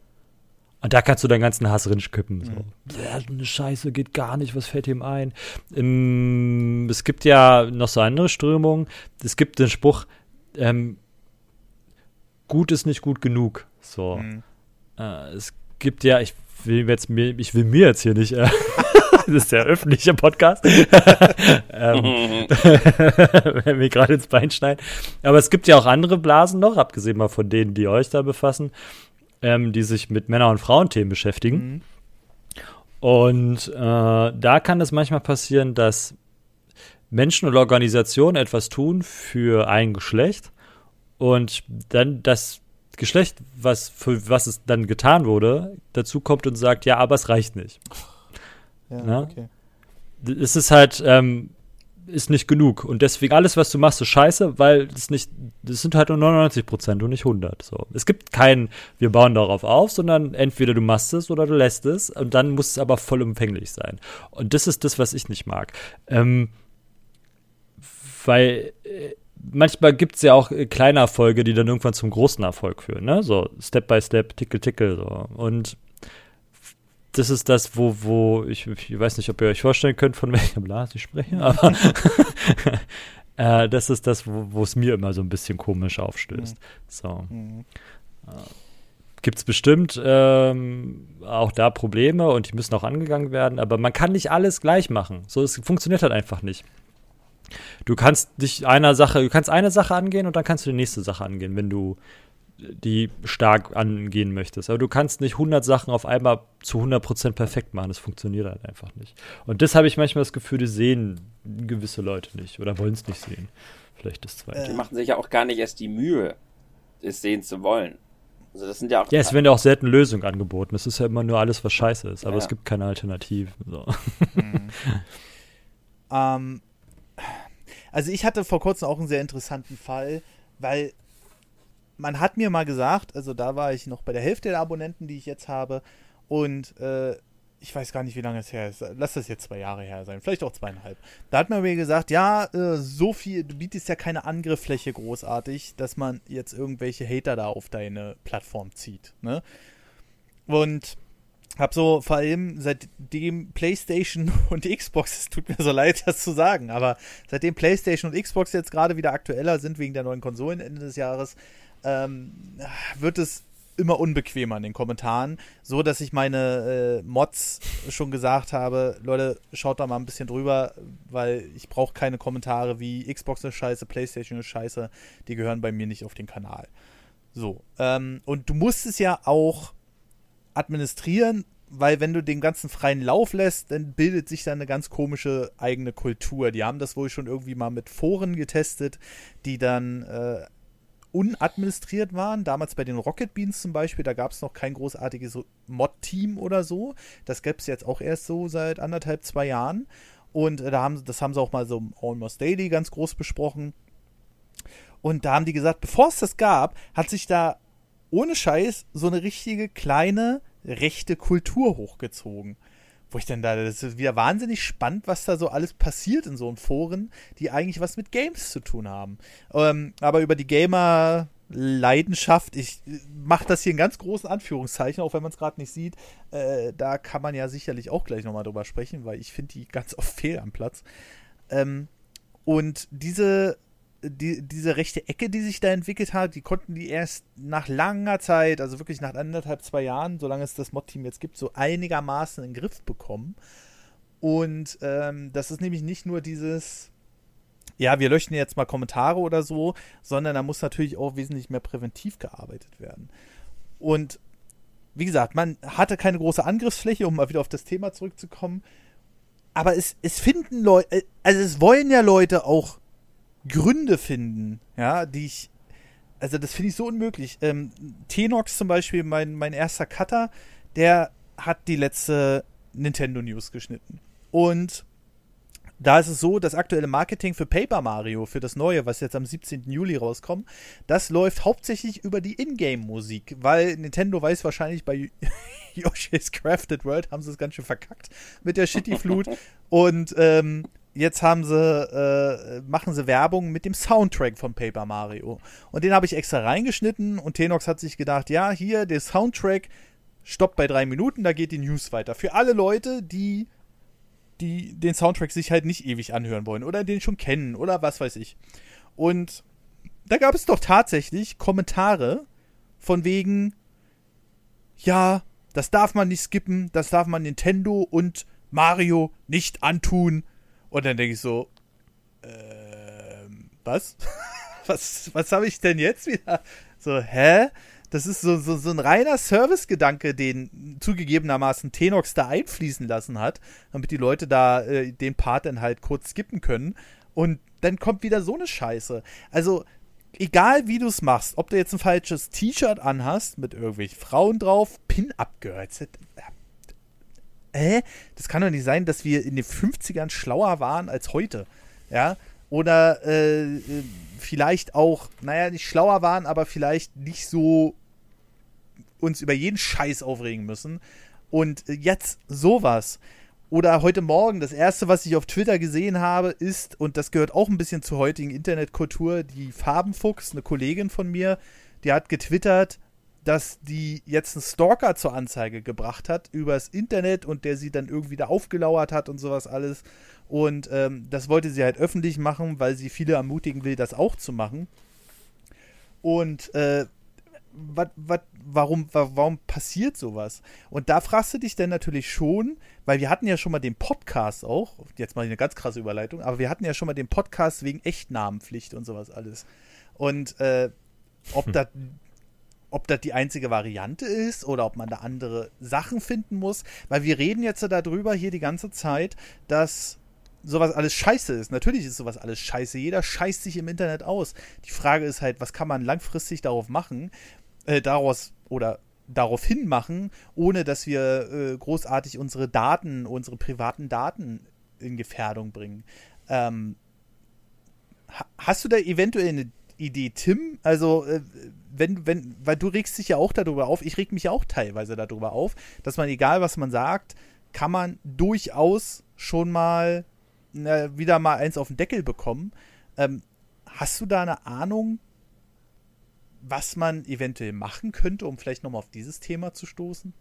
B: Und da kannst du deinen ganzen Hass rinskippen. So. Mhm. Eine Scheiße, geht gar nicht, was fällt ihm ein? Ähm, es gibt ja noch so andere Strömungen. Es gibt den Spruch, ähm, gut ist nicht gut genug. So. Mhm. Äh, es gibt ja, ich will jetzt mir, ich will mir jetzt hier nicht, äh, das ist der öffentliche Podcast, ähm, wenn wir gerade ins Bein schneiden. Aber es gibt ja auch andere Blasen noch, abgesehen mal von denen, die euch da befassen, ähm, die sich mit Männer- und Frauenthemen beschäftigen. Mhm. Und äh, da kann es manchmal passieren, dass Menschen oder Organisationen etwas tun für ein Geschlecht und dann das Geschlecht, was für was es dann getan wurde, dazu kommt und sagt, ja, aber es reicht nicht. Ja, Na? okay. Es ist halt, ähm, ist nicht genug. Und deswegen alles, was du machst, ist scheiße, weil es nicht, das sind halt nur 99 Prozent und nicht 100. So. Es gibt keinen, wir bauen darauf auf, sondern entweder du machst es oder du lässt es und dann muss es aber vollumfänglich sein. Und das ist das, was ich nicht mag. Ähm, weil äh, manchmal gibt es ja auch äh, kleine Erfolge, die dann irgendwann zum großen Erfolg führen, ne? So Step by Step, Tickel, Tickel, so. Und das ist das, wo, wo ich, ich weiß nicht, ob ihr euch vorstellen könnt, von welcher Blase ich spreche, aber äh, das ist das, wo es mir immer so ein bisschen komisch aufstößt. Mhm. So. Mhm. Äh, Gibt es bestimmt ähm, auch da Probleme und die müssen auch angegangen werden, aber man kann nicht alles gleich machen. So, es funktioniert halt einfach nicht. Du kannst dich einer Sache, du kannst eine Sache angehen und dann kannst du die nächste Sache angehen, wenn du die stark angehen möchtest. Aber du kannst nicht 100 Sachen auf einmal zu 100% perfekt machen. Das funktioniert halt einfach nicht. Und das habe ich manchmal das Gefühl, die sehen gewisse Leute nicht oder wollen es nicht sehen. Vielleicht das zweite.
C: Die machen sich ja auch gar nicht erst die Mühe, es sehen zu wollen. Also das sind ja auch.
B: Ja, es werden ja auch selten Lösungen angeboten. Es ist ja immer nur alles, was scheiße ist. Aber ja. es gibt keine Alternativen. So.
A: Mhm. ähm, also ich hatte vor kurzem auch einen sehr interessanten Fall, weil man hat mir mal gesagt, also da war ich noch bei der Hälfte der Abonnenten, die ich jetzt habe, und äh, ich weiß gar nicht, wie lange es her ist. Lass das jetzt zwei Jahre her sein, vielleicht auch zweieinhalb. Da hat man mir gesagt, ja, äh, so viel, du bietest ja keine Angriffsfläche großartig, dass man jetzt irgendwelche Hater da auf deine Plattform zieht. Ne? Und hab so vor allem seitdem PlayStation und Xbox, es tut mir so leid, das zu sagen, aber seitdem PlayStation und Xbox jetzt gerade wieder aktueller sind wegen der neuen Konsolen Ende des Jahres, ähm, wird es immer unbequemer in den Kommentaren, so dass ich meine äh, Mods schon gesagt habe, Leute, schaut da mal ein bisschen drüber, weil ich brauche keine Kommentare wie Xbox ist scheiße, Playstation ist scheiße, die gehören bei mir nicht auf den Kanal. So, ähm, und du musst es ja auch administrieren, weil wenn du den ganzen freien Lauf lässt, dann bildet sich da eine ganz komische eigene Kultur. Die haben das wohl schon irgendwie mal mit Foren getestet, die dann äh, unadministriert waren. Damals bei den Rocket Beans zum Beispiel, da gab es noch kein großartiges Mod-Team oder so. Das gäbe es jetzt auch erst so seit anderthalb, zwei Jahren. Und äh, da haben, das haben sie auch mal so Almost Daily ganz groß besprochen. Und da haben die gesagt, bevor es das gab, hat sich da ohne Scheiß so eine richtige kleine rechte Kultur hochgezogen wo ich dann da, das ist wieder wahnsinnig spannend, was da so alles passiert in so einem Foren, die eigentlich was mit Games zu tun haben. Ähm, aber über die Gamer Leidenschaft, ich mache das hier in ganz großen Anführungszeichen, auch wenn man es gerade nicht sieht, äh, da kann man ja sicherlich auch gleich nochmal drüber sprechen, weil ich finde die ganz oft fehl am Platz. Ähm, und diese die, diese rechte Ecke, die sich da entwickelt hat, die konnten die erst nach langer Zeit, also wirklich nach anderthalb, zwei Jahren, solange es das Mod-Team jetzt gibt, so einigermaßen in den Griff bekommen. Und ähm, das ist nämlich nicht nur dieses, ja, wir löschen jetzt mal Kommentare oder so, sondern da muss natürlich auch wesentlich mehr präventiv gearbeitet werden. Und wie gesagt, man hatte keine große Angriffsfläche, um mal wieder auf das Thema zurückzukommen. Aber es, es finden Leute, äh, also es wollen ja Leute auch Gründe finden, ja, die ich, also das finde ich so unmöglich. Ähm, Tenox zum Beispiel, mein, mein erster Cutter, der hat die letzte Nintendo News geschnitten. Und da ist es so, das aktuelle Marketing für Paper Mario, für das neue, was jetzt am 17. Juli rauskommt, das läuft hauptsächlich über die Ingame-Musik, weil Nintendo weiß wahrscheinlich bei Yoshi's Crafted World haben sie es ganz schön verkackt mit der Shitty Flut. Und ähm, jetzt haben sie, äh, machen sie Werbung mit dem Soundtrack von Paper Mario. Und den habe ich extra reingeschnitten und Tenox hat sich gedacht, ja, hier, der Soundtrack stoppt bei drei Minuten, da geht die News weiter. Für alle Leute, die, die den Soundtrack sich halt nicht ewig anhören wollen oder den schon kennen oder was weiß ich. Und da gab es doch tatsächlich Kommentare von wegen, ja, das darf man nicht skippen, das darf man Nintendo und Mario nicht antun. Und dann denke ich so, ähm, was? was was habe ich denn jetzt wieder? So, hä? Das ist so, so, so ein reiner Servicegedanke, den zugegebenermaßen Tenox da einfließen lassen hat, damit die Leute da äh, den Part dann halt kurz skippen können. Und dann kommt wieder so eine Scheiße. Also, egal wie du es machst, ob du jetzt ein falsches T-Shirt anhast mit irgendwelchen Frauen drauf, Pin-Up-Girls, äh, das kann doch nicht sein, dass wir in den 50ern schlauer waren als heute. Ja, oder äh, äh, vielleicht auch, naja, nicht schlauer waren, aber vielleicht nicht so uns über jeden Scheiß aufregen müssen. Und jetzt sowas. Oder heute Morgen, das erste, was ich auf Twitter gesehen habe, ist, und das gehört auch ein bisschen zur heutigen Internetkultur, die Farbenfuchs, eine Kollegin von mir, die hat getwittert, dass die jetzt einen Stalker zur Anzeige gebracht hat übers Internet und der sie dann irgendwie da aufgelauert hat und sowas alles. Und ähm, das wollte sie halt öffentlich machen, weil sie viele ermutigen will, das auch zu machen. Und äh, wat, wat, warum, warum passiert sowas? Und da fragst du dich dann natürlich schon, weil wir hatten ja schon mal den Podcast auch, jetzt mal eine ganz krasse Überleitung, aber wir hatten ja schon mal den Podcast wegen Echtnamenpflicht und sowas alles. Und äh, ob hm. das ob das die einzige Variante ist oder ob man da andere Sachen finden muss, weil wir reden jetzt darüber hier die ganze Zeit, dass sowas alles scheiße ist. Natürlich ist sowas alles scheiße. Jeder scheißt sich im Internet aus. Die Frage ist halt, was kann man langfristig darauf machen, äh, daraus oder darauf hin machen, ohne dass wir äh, großartig unsere Daten, unsere privaten Daten in Gefährdung bringen. Ähm, hast du da eventuell eine Idee, Tim? Also, äh, wenn, wenn, weil du regst dich ja auch darüber auf, ich reg mich ja auch teilweise darüber auf, dass man, egal was man sagt, kann man durchaus schon mal na, wieder mal eins auf den Deckel bekommen. Ähm, hast du da eine Ahnung, was man eventuell machen könnte, um vielleicht nochmal auf dieses Thema zu stoßen?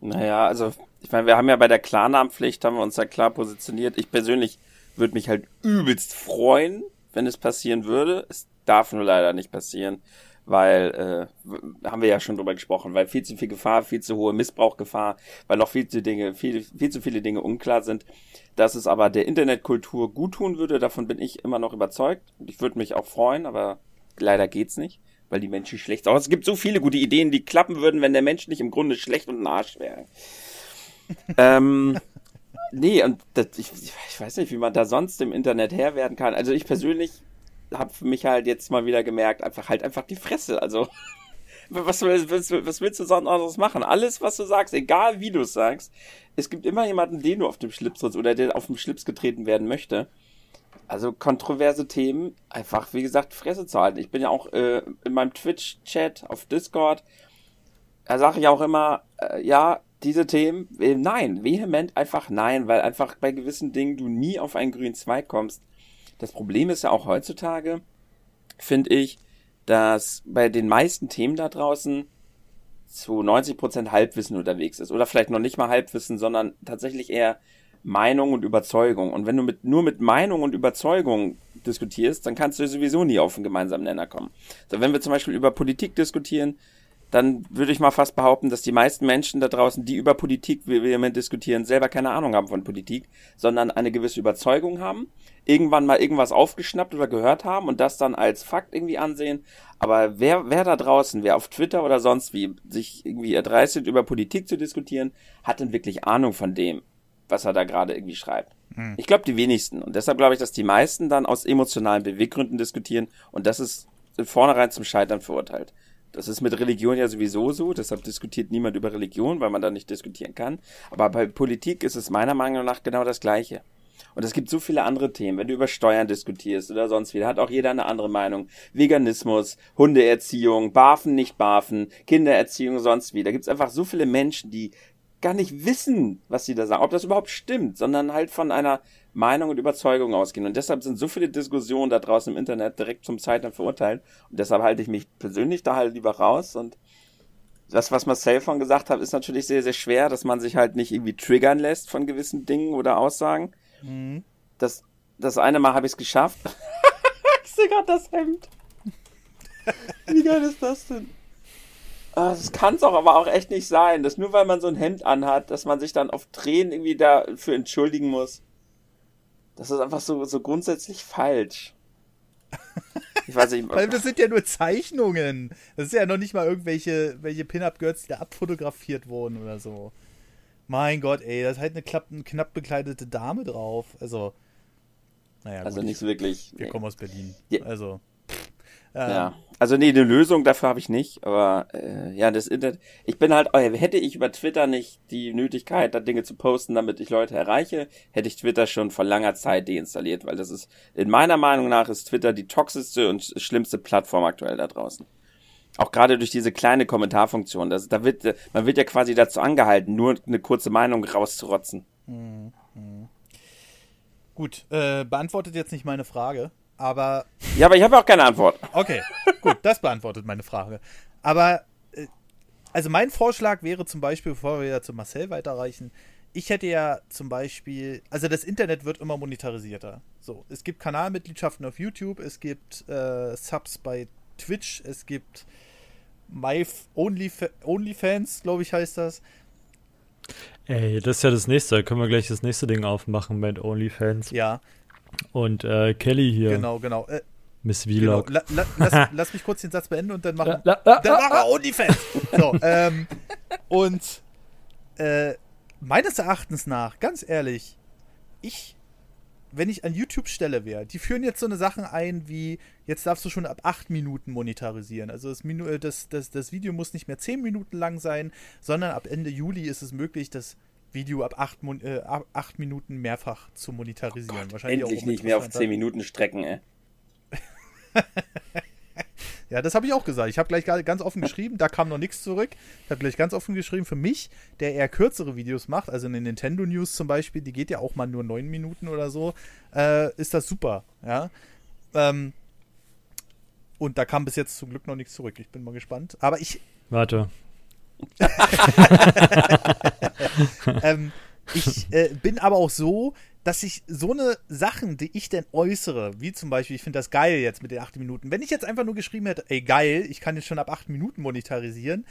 C: Naja, also ich meine, wir haben ja bei der Klarnamenpflicht, haben wir uns ja klar positioniert. Ich persönlich würde mich halt übelst freuen, wenn es passieren würde. Es darf nur leider nicht passieren, weil äh, haben wir ja schon drüber gesprochen, weil viel zu viel Gefahr, viel zu hohe Missbrauchgefahr, weil noch viel zu Dinge, viel, viel zu viele Dinge unklar sind. Dass es aber der Internetkultur gut tun würde, davon bin ich immer noch überzeugt. Ich würde mich auch freuen, aber leider geht's nicht, weil die Menschen schlecht sind. Es gibt so viele gute Ideen, die klappen würden, wenn der Mensch nicht im Grunde schlecht und ein Arsch wäre. ähm, nee, und das, ich, ich weiß nicht, wie man da sonst im Internet her werden kann. Also ich persönlich habe für mich halt jetzt mal wieder gemerkt, einfach halt einfach die Fresse. Also was, was, was willst du sonst anderes machen? Alles, was du sagst, egal wie du es sagst, es gibt immer jemanden, den du auf dem Schlips trittst oder der auf dem Schlips getreten werden möchte. Also kontroverse Themen, einfach wie gesagt Fresse zu halten. Ich bin ja auch äh, in meinem Twitch-Chat auf Discord, da sage ich auch immer, äh, ja, diese Themen, äh, nein, vehement einfach nein, weil einfach bei gewissen Dingen du nie auf einen grünen Zweig kommst. Das Problem ist ja auch heutzutage, finde ich, dass bei den meisten Themen da draußen zu 90% Halbwissen unterwegs ist. Oder vielleicht noch nicht mal Halbwissen, sondern tatsächlich eher Meinung und Überzeugung. Und wenn du mit, nur mit Meinung und Überzeugung diskutierst, dann kannst du sowieso nie auf einen gemeinsamen Nenner kommen. So, wenn wir zum Beispiel über Politik diskutieren, dann würde ich mal fast behaupten, dass die meisten Menschen da draußen, die über Politik vehement diskutieren, selber keine Ahnung haben von Politik, sondern eine gewisse Überzeugung haben, irgendwann mal irgendwas aufgeschnappt oder gehört haben und das dann als Fakt irgendwie ansehen. Aber wer, wer da draußen, wer auf Twitter oder sonst wie sich irgendwie erdreistet, über Politik zu diskutieren, hat denn wirklich Ahnung von dem, was er da gerade irgendwie schreibt. Hm. Ich glaube, die wenigsten. Und deshalb glaube ich, dass die meisten dann aus emotionalen Beweggründen diskutieren und das ist vornherein zum Scheitern verurteilt. Das ist mit Religion ja sowieso so, deshalb diskutiert niemand über Religion, weil man da nicht diskutieren kann. Aber bei Politik ist es meiner Meinung nach genau das Gleiche. Und es gibt so viele andere Themen. Wenn du über Steuern diskutierst oder sonst wie, hat auch jeder eine andere Meinung. Veganismus, Hundeerziehung, Barfen, nicht Barfen, Kindererziehung, sonst wie. Da gibt es einfach so viele Menschen, die gar nicht wissen, was sie da sagen, ob das überhaupt stimmt, sondern halt von einer Meinung und Überzeugung ausgehen. Und deshalb sind so viele Diskussionen da draußen im Internet direkt zum Scheitern verurteilt. Und deshalb halte ich mich persönlich da halt lieber raus. Und das, was Marcel von gesagt hat, ist natürlich sehr, sehr schwer, dass man sich halt nicht irgendwie triggern lässt von gewissen Dingen oder Aussagen. Mhm. Das, das eine Mal habe ich es geschafft. ich sehe gerade das Hemd. Wie geil ist das denn? Ah, das kann es auch aber auch echt nicht sein, dass nur weil man so ein Hemd anhat, dass man sich dann auf Tränen irgendwie dafür entschuldigen muss. Das ist einfach so, so grundsätzlich falsch.
A: Ich weiß nicht. Weil das sind ja nur Zeichnungen. Das ist ja noch nicht mal irgendwelche welche Pin-Up-Girls, die da abfotografiert wurden oder so. Mein Gott, ey, da ist halt eine knapp, knapp bekleidete Dame drauf. Also,
C: naja. Also gut, nicht wirklich.
A: Wir nee. kommen aus Berlin. Ja. Also.
C: Ähm, ja, also nee, eine Lösung dafür habe ich nicht, aber äh, ja, das Internet, ich bin halt, äh, hätte ich über Twitter nicht die Nötigkeit, da Dinge zu posten, damit ich Leute erreiche, hätte ich Twitter schon vor langer Zeit deinstalliert, weil das ist, in meiner Meinung nach ist Twitter die toxischste und schlimmste Plattform aktuell da draußen. Auch gerade durch diese kleine Kommentarfunktion, das, da wird, man wird ja quasi dazu angehalten, nur eine kurze Meinung rauszurotzen. Mhm.
A: Gut, äh, beantwortet jetzt nicht meine Frage. Aber.
C: Ja, aber ich habe auch keine Antwort.
A: Okay, gut, das beantwortet meine Frage. Aber, äh, also mein Vorschlag wäre zum Beispiel, bevor wir ja zu Marcel weiterreichen, ich hätte ja zum Beispiel, also das Internet wird immer monetarisierter. So, es gibt Kanalmitgliedschaften auf YouTube, es gibt äh, Subs bei Twitch, es gibt My Only, OnlyFans, glaube ich, heißt das.
B: Ey, das ist ja das nächste. Da können wir gleich das nächste Ding aufmachen mit OnlyFans.
A: Ja.
B: Und äh, Kelly hier.
A: Genau, genau. Äh,
B: Miss Vlog.
A: Genau. La, la, lass, lass, mich kurz den Satz beenden und dann machen, dann machen wir OnlyFans. So, ähm, und äh, meines Erachtens nach, ganz ehrlich, ich, wenn ich an YouTube-Stelle wäre, die führen jetzt so eine Sachen ein wie, jetzt darfst du schon ab 8 Minuten monetarisieren. Also das, Minu das, das, das Video muss nicht mehr 10 Minuten lang sein, sondern ab Ende Juli ist es möglich, das Video ab 8, äh, acht Minuten mehrfach zu monetarisieren.
C: Oh Gott, Wahrscheinlich endlich nicht mehr auf 10 Minuten strecken, ey.
A: ja, das habe ich auch gesagt. Ich habe gleich ganz offen geschrieben, da kam noch nichts zurück. Ich habe gleich ganz offen geschrieben, für mich, der eher kürzere Videos macht, also eine Nintendo News zum Beispiel, die geht ja auch mal nur neun Minuten oder so, äh, ist das super. Ja. Ähm, und da kam bis jetzt zum Glück noch nichts zurück. Ich bin mal gespannt. Aber ich.
B: Warte.
A: ähm, ich äh, bin aber auch so, dass ich so eine Sachen, die ich denn äußere, wie zum Beispiel, ich finde das geil jetzt mit den 8 Minuten, wenn ich jetzt einfach nur geschrieben hätte, ey geil, ich kann jetzt schon ab 8 Minuten monetarisieren,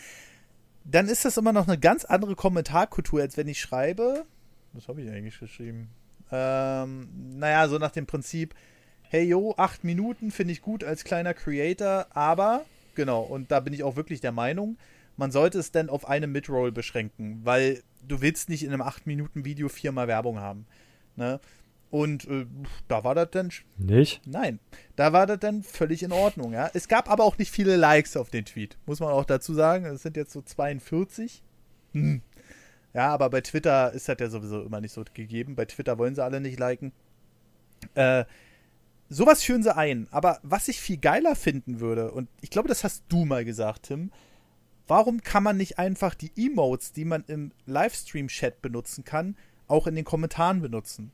A: dann ist das immer noch eine ganz andere Kommentarkultur, als wenn ich schreibe, was habe ich eigentlich geschrieben? Ähm, naja, so nach dem Prinzip, hey yo, 8 Minuten finde ich gut als kleiner Creator, aber, genau, und da bin ich auch wirklich der Meinung, man sollte es dann auf eine Midroll beschränken, weil du willst nicht in einem 8-Minuten-Video viermal Werbung haben. Ne? Und äh, da war das dann.
B: Nicht?
A: Nein. Da war das dann völlig in Ordnung, ja. Es gab aber auch nicht viele Likes auf den Tweet, muss man auch dazu sagen. Es sind jetzt so 42. Hm. Ja, aber bei Twitter ist das ja sowieso immer nicht so gegeben. Bei Twitter wollen sie alle nicht liken. Äh, sowas führen sie ein. Aber was ich viel geiler finden würde, und ich glaube, das hast du mal gesagt, Tim, warum kann man nicht einfach die Emotes, die man im Livestream-Chat benutzen kann, auch in den Kommentaren benutzen.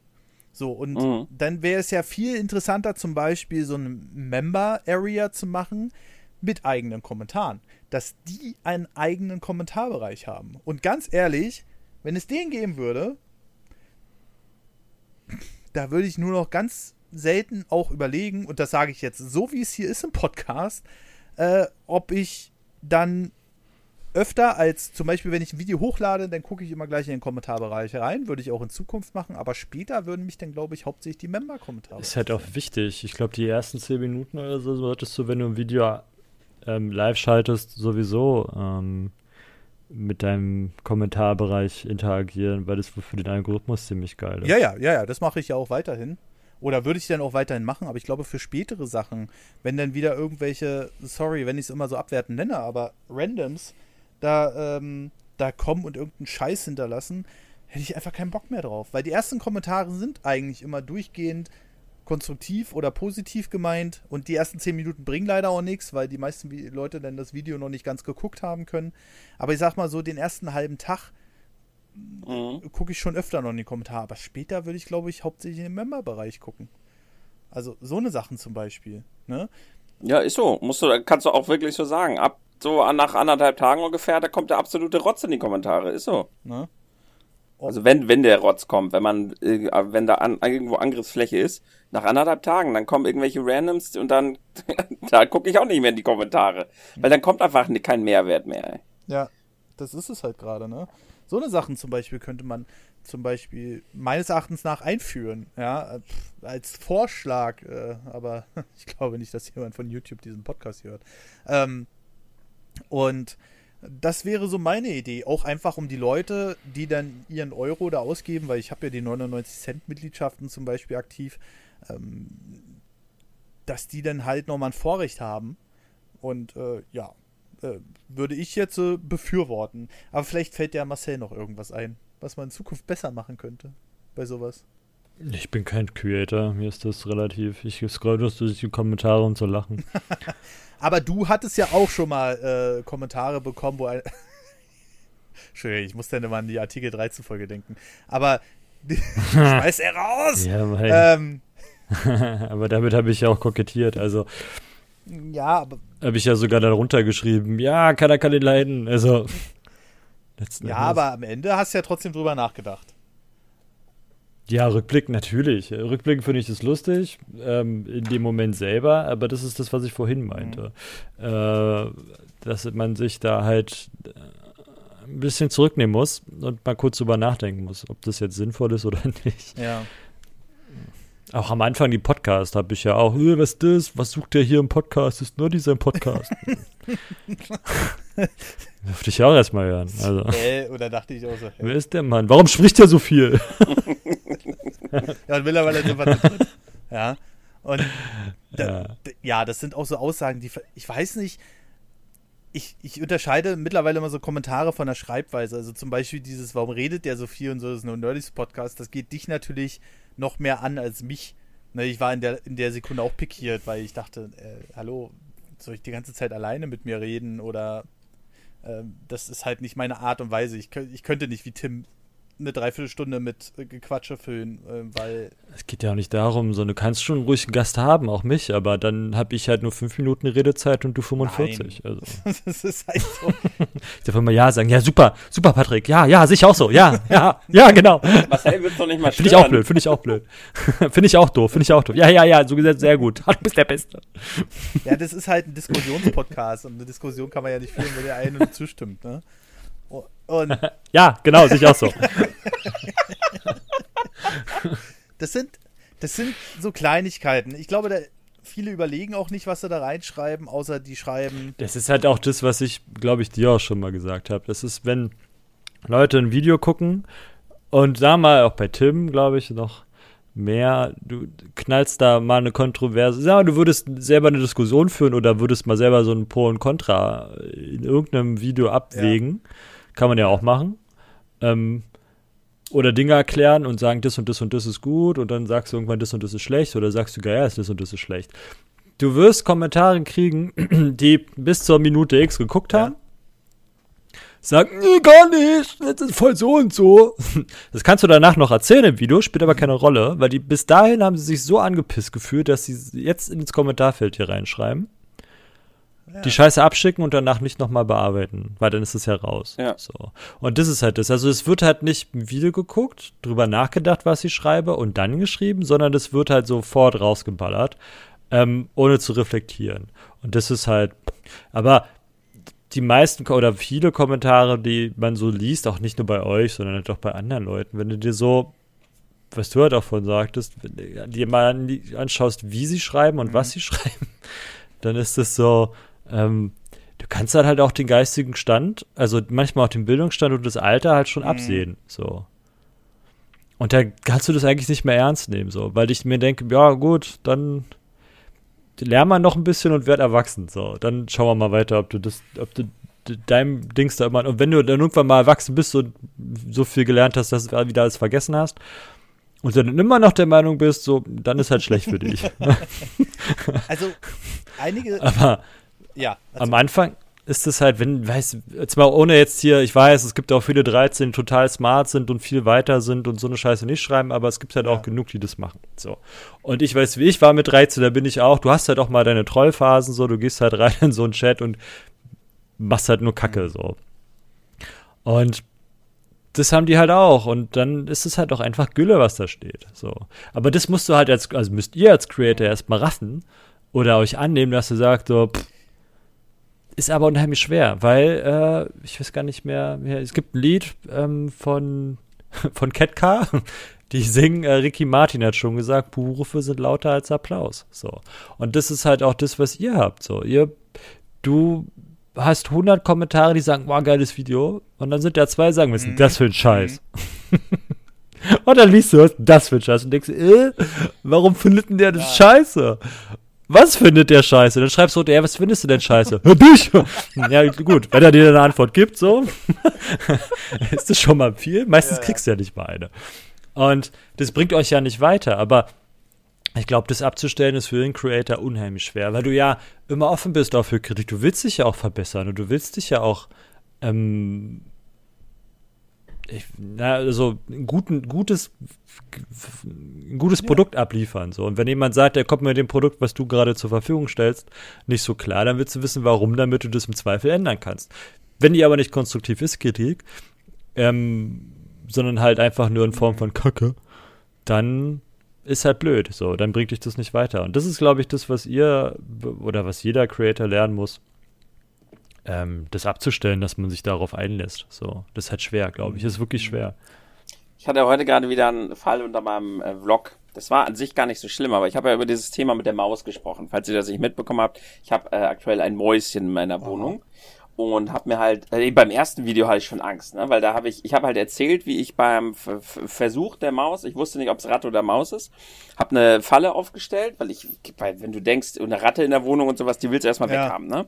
A: So, und mhm. dann wäre es ja viel interessanter, zum Beispiel so eine Member-Area zu machen mit eigenen Kommentaren. Dass die einen eigenen Kommentarbereich haben. Und ganz ehrlich, wenn es den geben würde, da würde ich nur noch ganz selten auch überlegen, und das sage ich jetzt so, wie es hier ist im Podcast, äh, ob ich dann öfter als zum Beispiel, wenn ich ein Video hochlade, dann gucke ich immer gleich in den Kommentarbereich rein. Würde ich auch in Zukunft machen, aber später würden mich dann, glaube ich, hauptsächlich die Member-Kommentare.
B: Ist halt auch wichtig. Ich glaube, die ersten zehn Minuten oder so solltest du, wenn du ein Video ähm, live schaltest, sowieso ähm, mit deinem Kommentarbereich interagieren, weil das für den Algorithmus ziemlich geil ist.
A: Ja, ja, ja, ja, das mache ich ja auch weiterhin. Oder würde ich dann auch weiterhin machen, aber ich glaube für spätere Sachen, wenn dann wieder irgendwelche, sorry, wenn ich es immer so abwertend nenne, aber Randoms da, ähm, da kommen und irgendeinen Scheiß hinterlassen, hätte ich einfach keinen Bock mehr drauf. Weil die ersten Kommentare sind eigentlich immer durchgehend konstruktiv oder positiv gemeint und die ersten zehn Minuten bringen leider auch nichts, weil die meisten Leute dann das Video noch nicht ganz geguckt haben können. Aber ich sag mal so, den ersten halben Tag mhm. gucke ich schon öfter noch in die Kommentare. Aber später würde ich, glaube ich, hauptsächlich in den Member-Bereich gucken. Also so eine Sachen zum Beispiel. Ne?
C: Ja, ist so. Musst du, kannst du auch wirklich so sagen. Ab so nach anderthalb Tagen ungefähr, da kommt der absolute Rotz in die Kommentare. Ist so. Ne? Also wenn, wenn der Rotz kommt, wenn man, äh, wenn da an, irgendwo Angriffsfläche ist, nach anderthalb Tagen, dann kommen irgendwelche Randoms und dann, da gucke ich auch nicht mehr in die Kommentare. Weil dann kommt einfach kein Mehrwert mehr. Ey.
A: Ja, das ist es halt gerade, ne? So eine Sachen zum Beispiel könnte man zum Beispiel meines Erachtens nach einführen, ja, als Vorschlag, äh, aber ich glaube nicht, dass jemand von YouTube diesen Podcast hört. Ähm, und das wäre so meine Idee. Auch einfach um die Leute, die dann ihren Euro da ausgeben, weil ich habe ja die 99 Cent Mitgliedschaften zum Beispiel aktiv, ähm, dass die dann halt nochmal ein Vorrecht haben. Und äh, ja, äh, würde ich jetzt äh, befürworten. Aber vielleicht fällt ja Marcel noch irgendwas ein, was man in Zukunft besser machen könnte bei sowas.
B: Ich bin kein Creator, mir ist das relativ. Ich scroll nur durch die Kommentare, um zu lachen.
A: Aber du hattest ja auch schon mal äh, Kommentare bekommen, wo ein. Entschuldigung, ich muss dann immer an die Artikel 13 Folge denken. Aber schmeiß er raus!
B: Ja, ähm, aber damit habe ich ja auch kokettiert, also.
A: Ja, aber.
B: Habe ich ja sogar dann runtergeschrieben. Ja, keiner kann ihn leiden. Also.
A: ja, aber am Ende hast du ja trotzdem drüber nachgedacht.
B: Ja, Rückblick natürlich. Rückblick finde ich das lustig, ähm, in dem Moment selber, aber das ist das, was ich vorhin meinte. Mhm. Äh, dass man sich da halt äh, ein bisschen zurücknehmen muss und mal kurz drüber nachdenken muss, ob das jetzt sinnvoll ist oder nicht.
A: Ja.
B: Auch am Anfang die Podcast habe ich ja auch, äh, was ist das? Was sucht der hier im Podcast? Ist nur dieser Podcast. Dürfte ich auch erstmal hören. Also.
A: Äh, oder dachte ich auch so. Hey.
B: Wer ist der Mann? Warum spricht er so viel?
A: ja, und mittlerweile sind wir drin. Ja. Und da, ja. ja, das sind auch so Aussagen, die ich weiß nicht. Ich, ich unterscheide mittlerweile immer so Kommentare von der Schreibweise. Also zum Beispiel dieses, warum redet der so viel und so, das ist nur ein Nerdys Podcast. Das geht dich natürlich noch mehr an als mich. Ne, ich war in der, in der Sekunde auch pikiert, weil ich dachte, äh, hallo, soll ich die ganze Zeit alleine mit mir reden oder äh, das ist halt nicht meine Art und Weise. Ich, ich könnte nicht wie Tim eine Dreiviertelstunde mit äh, Gequatsche füllen, äh, weil.
B: Es geht ja auch nicht darum, so du kannst schon ruhig einen Gast haben, auch mich, aber dann habe ich halt nur fünf Minuten Redezeit und du 45. Nein. Also. das ist halt so. ich darf immer Ja sagen, ja, super, super, Patrick, ja, ja, sicher auch so, ja, ja, ja, genau.
C: Marcel wird doch nicht mal
B: Finde ich auch blöd, finde ich auch blöd. finde ich auch doof, finde ich auch doof. Ja, ja, ja, so gesagt, sehr gut. Du bist der Beste.
A: ja, das ist halt ein Diskussionspodcast und eine Diskussion kann man ja nicht führen, wenn der eine zustimmt, ne?
B: Und ja, genau, sehe ich auch so.
A: Das sind, das sind so Kleinigkeiten. Ich glaube, da, viele überlegen auch nicht, was sie da reinschreiben, außer die schreiben.
B: Das ist halt auch das, was ich, glaube ich, dir auch schon mal gesagt habe. Das ist, wenn Leute ein Video gucken und da mal auch bei Tim, glaube ich, noch mehr, du knallst da mal eine Kontroverse. Ja, du würdest selber eine Diskussion führen oder würdest mal selber so ein Pro und Contra in irgendeinem Video abwägen. Ja kann man ja auch machen. Ähm, oder Dinge erklären und sagen, das und das und das ist gut und dann sagst du irgendwann, das und das ist schlecht oder sagst du, ja, das und das ist schlecht. Du wirst Kommentare kriegen, die bis zur Minute X geguckt haben. Ja. Sagen, nee, gar nicht, das ist voll so und so. Das kannst du danach noch erzählen im Video, spielt aber keine Rolle, weil die bis dahin haben sie sich so angepisst gefühlt, dass sie jetzt ins Kommentarfeld hier reinschreiben die Scheiße abschicken und danach nicht nochmal bearbeiten, weil dann ist es ja raus.
C: Ja.
B: So. Und das ist halt das. Also es wird halt nicht ein Video geguckt, drüber nachgedacht, was ich schreibe und dann geschrieben, sondern es wird halt sofort rausgeballert, ähm, ohne zu reflektieren. Und das ist halt, aber die meisten oder viele Kommentare, die man so liest, auch nicht nur bei euch, sondern halt auch bei anderen Leuten, wenn du dir so was du halt auch von sagtest, wenn du dir mal anschaust, wie sie schreiben und mhm. was sie schreiben, dann ist es so, ähm, du kannst dann halt auch den geistigen Stand, also manchmal auch den Bildungsstand und das Alter halt schon mhm. absehen, so. Und da kannst du das eigentlich nicht mehr ernst nehmen, so, weil ich mir denke, ja, gut, dann lern mal noch ein bisschen und werd erwachsen, so. Dann schauen wir mal weiter, ob du das, ob du deinem Dings da immer, und wenn du dann irgendwann mal erwachsen bist und so viel gelernt hast, dass du wieder alles vergessen hast, und dann immer noch der Meinung bist, so, dann ist halt schlecht für dich.
A: also, einige.
B: Aber ja. Am Anfang ist es halt, wenn, weiß, zwar ohne jetzt hier, ich weiß, es gibt auch viele 13, die total smart sind und viel weiter sind und so eine Scheiße nicht schreiben, aber es gibt halt ja. auch genug, die das machen. So. Und ich weiß, wie ich war mit 13, da bin ich auch, du hast halt auch mal deine Trollphasen, so, du gehst halt rein in so einen Chat und machst halt nur Kacke, mhm. so. Und das haben die halt auch. Und dann ist es halt auch einfach Gülle, was da steht. So. Aber das musst du halt als, also müsst ihr als Creator erstmal raffen oder euch annehmen, dass du sagst, so, pff, ist aber unheimlich schwer, weil äh, ich weiß gar nicht mehr, ja, es gibt ein Lied ähm, von, von Ketka, die singen, äh, Ricky Martin hat schon gesagt, Buhrufe sind lauter als Applaus. So. Und das ist halt auch das, was ihr habt. So. Ihr, du hast 100 Kommentare, die sagen, wow, geiles Video. Und dann sind da zwei, die sagen, was ist denn das für ein Scheiß? Mhm. und dann liest du, was das für ein Scheiß? Und denkst, äh, warum findet denn der das ja. scheiße? Was findet der scheiße? Dann schreibst du, ja, was findest du denn scheiße? Dich! ja, gut, wenn er dir eine Antwort gibt, so, ist das schon mal viel. Meistens ja, kriegst du ja nicht mal eine. Und das bringt euch ja nicht weiter, aber ich glaube, das abzustellen ist für den Creator unheimlich schwer, weil du ja immer offen bist auch für Kritik. Du willst dich ja auch verbessern und du willst dich ja auch ähm, ich, na, also ein, guten, gutes, ein gutes ja. Produkt abliefern. So. Und wenn jemand sagt, er kommt mit dem Produkt, was du gerade zur Verfügung stellst, nicht so klar, dann willst du wissen, warum, damit du das im Zweifel ändern kannst. Wenn die aber nicht konstruktiv ist, Kritik, ähm, sondern halt einfach nur in Form von Kacke, dann ist halt blöd. So, dann bringt dich das nicht weiter. Und das ist, glaube ich, das, was ihr oder was jeder Creator lernen muss, ähm, das abzustellen, dass man sich darauf einlässt. So, das ist halt schwer, glaube ich. Das ist wirklich schwer.
C: Ich hatte heute gerade wieder einen Fall unter meinem äh, Vlog. Das war an sich gar nicht so schlimm, aber ich habe ja über dieses Thema mit der Maus gesprochen. Falls ihr das nicht mitbekommen habt, ich habe äh, aktuell ein Mäuschen in meiner Wohnung und habe mir halt äh, beim ersten Video hatte ich schon Angst, ne, weil da habe ich ich habe halt erzählt, wie ich beim F Versuch der Maus, ich wusste nicht, ob es Ratte oder Maus ist, habe eine Falle aufgestellt, weil ich weil wenn du denkst, eine Ratte in der Wohnung und sowas, die willst du erstmal ja. weghaben, ne?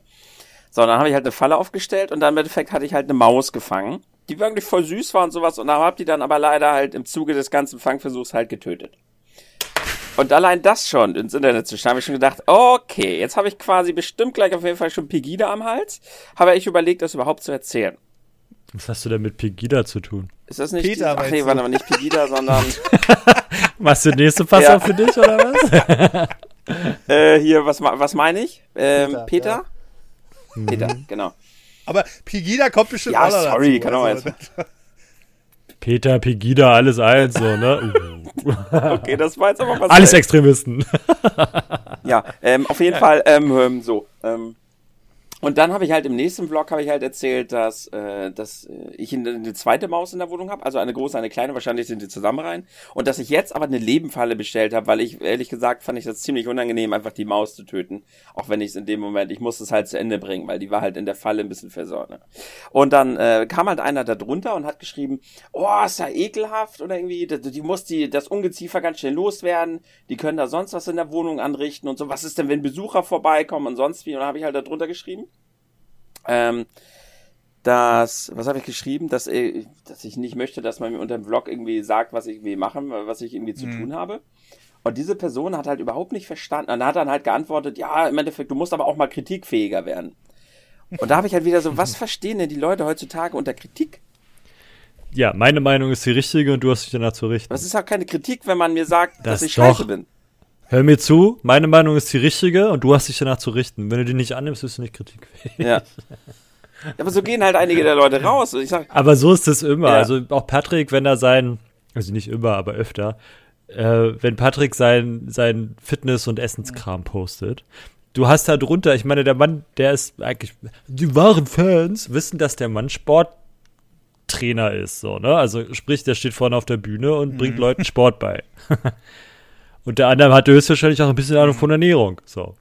C: So, dann habe ich halt eine Falle aufgestellt und dann im Endeffekt hatte ich halt eine Maus gefangen, die wirklich voll süß war und sowas und da habe die dann aber leider halt im Zuge des ganzen Fangversuchs halt getötet. Und allein das schon ins Internet zu schreiben, habe ich schon gedacht, okay, jetzt habe ich quasi bestimmt gleich auf jeden Fall schon Pegida am Hals. Habe ich überlegt, das überhaupt zu erzählen.
B: Was hast du denn mit Pegida zu tun?
C: Ist das nicht Peter, die, Ach nee, warte mal, nicht Pegida, sondern
B: Machst du den nächste Pass ja. für dich oder was?
C: äh, hier, was, was meine ich? Ähm, Peter? Peter, ja. Peter mhm. genau.
A: Aber Pegida kommt bestimmt
C: ja, sorry, dazu, kann auch also.
B: Peter, Pegida, alles eins, so, ne?
C: okay, das war jetzt aber was.
B: Alles Extremisten.
C: ja, ähm, auf jeden Fall, ähm, ähm so, ähm, und dann habe ich halt im nächsten Vlog habe ich halt erzählt, dass, äh, dass ich eine zweite Maus in der Wohnung habe, also eine große, eine kleine, wahrscheinlich sind die zusammen rein. Und dass ich jetzt aber eine Lebenfalle bestellt habe, weil ich, ehrlich gesagt, fand ich das ziemlich unangenehm, einfach die Maus zu töten. Auch wenn ich es in dem Moment, ich musste es halt zu Ende bringen, weil die war halt in der Falle ein bisschen versorgt. Ne? Und dann äh, kam halt einer da drunter und hat geschrieben, oh, ist ja ekelhaft oder irgendwie, die, die muss die, das Ungeziefer ganz schnell loswerden, die können da sonst was in der Wohnung anrichten und so. Was ist denn, wenn Besucher vorbeikommen und sonst wie? Und dann habe ich halt da drunter geschrieben ähm, dass, was habe ich geschrieben, dass, äh, dass ich nicht möchte, dass man mir unter dem Vlog irgendwie sagt, was ich irgendwie machen, was ich irgendwie zu mhm. tun habe. Und diese Person hat halt überhaupt nicht verstanden. Und hat dann halt geantwortet, ja, im Endeffekt, du musst aber auch mal kritikfähiger werden. Und da habe ich halt wieder so, was verstehen denn die Leute heutzutage unter Kritik?
B: Ja, meine Meinung ist die richtige und du hast dich danach zu richten.
C: Das ist auch keine Kritik, wenn man mir sagt, das dass ich doch. scheiße bin.
B: Hör mir zu, meine Meinung ist die richtige und du hast dich danach zu richten. Wenn du die nicht annimmst, bist du nicht kritikfähig.
C: Ja. Aber so gehen halt einige der Leute raus.
B: Sag, aber so ist es immer. Ja. Also auch Patrick, wenn er sein, also nicht immer, aber öfter, äh, wenn Patrick sein, sein Fitness- und Essenskram postet, du hast da drunter, ich meine, der Mann, der ist eigentlich, die wahren Fans wissen, dass der Mann Sporttrainer ist, so, ne? Also sprich, der steht vorne auf der Bühne und mhm. bringt Leuten Sport bei. Und der andere hatte höchstwahrscheinlich auch ein bisschen Ahnung von Ernährung. So.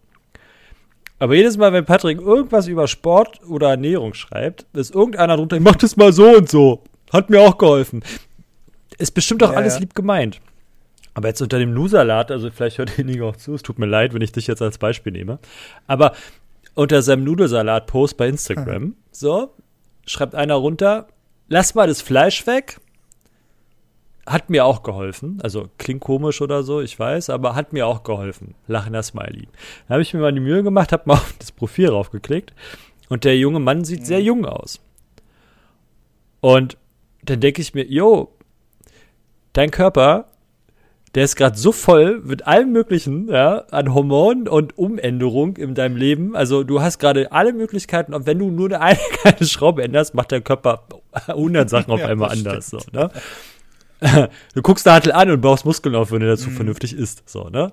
B: Aber jedes Mal, wenn Patrick irgendwas über Sport oder Ernährung schreibt, ist irgendeiner drunter, ich mach das mal so und so. Hat mir auch geholfen. Ist bestimmt auch ja, alles ja. lieb gemeint. Aber jetzt unter dem Nusalat, also vielleicht hört derjenige auch zu, es tut mir leid, wenn ich dich jetzt als Beispiel nehme. Aber unter seinem Nudelsalat-Post bei Instagram, hm. so, schreibt einer runter, lass mal das Fleisch weg, hat mir auch geholfen. Also klingt komisch oder so, ich weiß, aber hat mir auch geholfen. Lachender Smiley. Dann habe ich mir mal die Mühe gemacht, habe mal auf das Profil raufgeklickt und der junge Mann sieht mhm. sehr jung aus. Und dann denke ich mir, yo, dein Körper, der ist gerade so voll mit allem Möglichen, ja, an Hormonen und Umänderung in deinem Leben. Also du hast gerade alle Möglichkeiten und wenn du nur eine kleine Schraube änderst, macht dein Körper 100 Sachen auf ja, einmal anders. So, ne? du guckst Nadel an und baust Muskeln auf, wenn du dazu mhm. vernünftig isst. So, ne?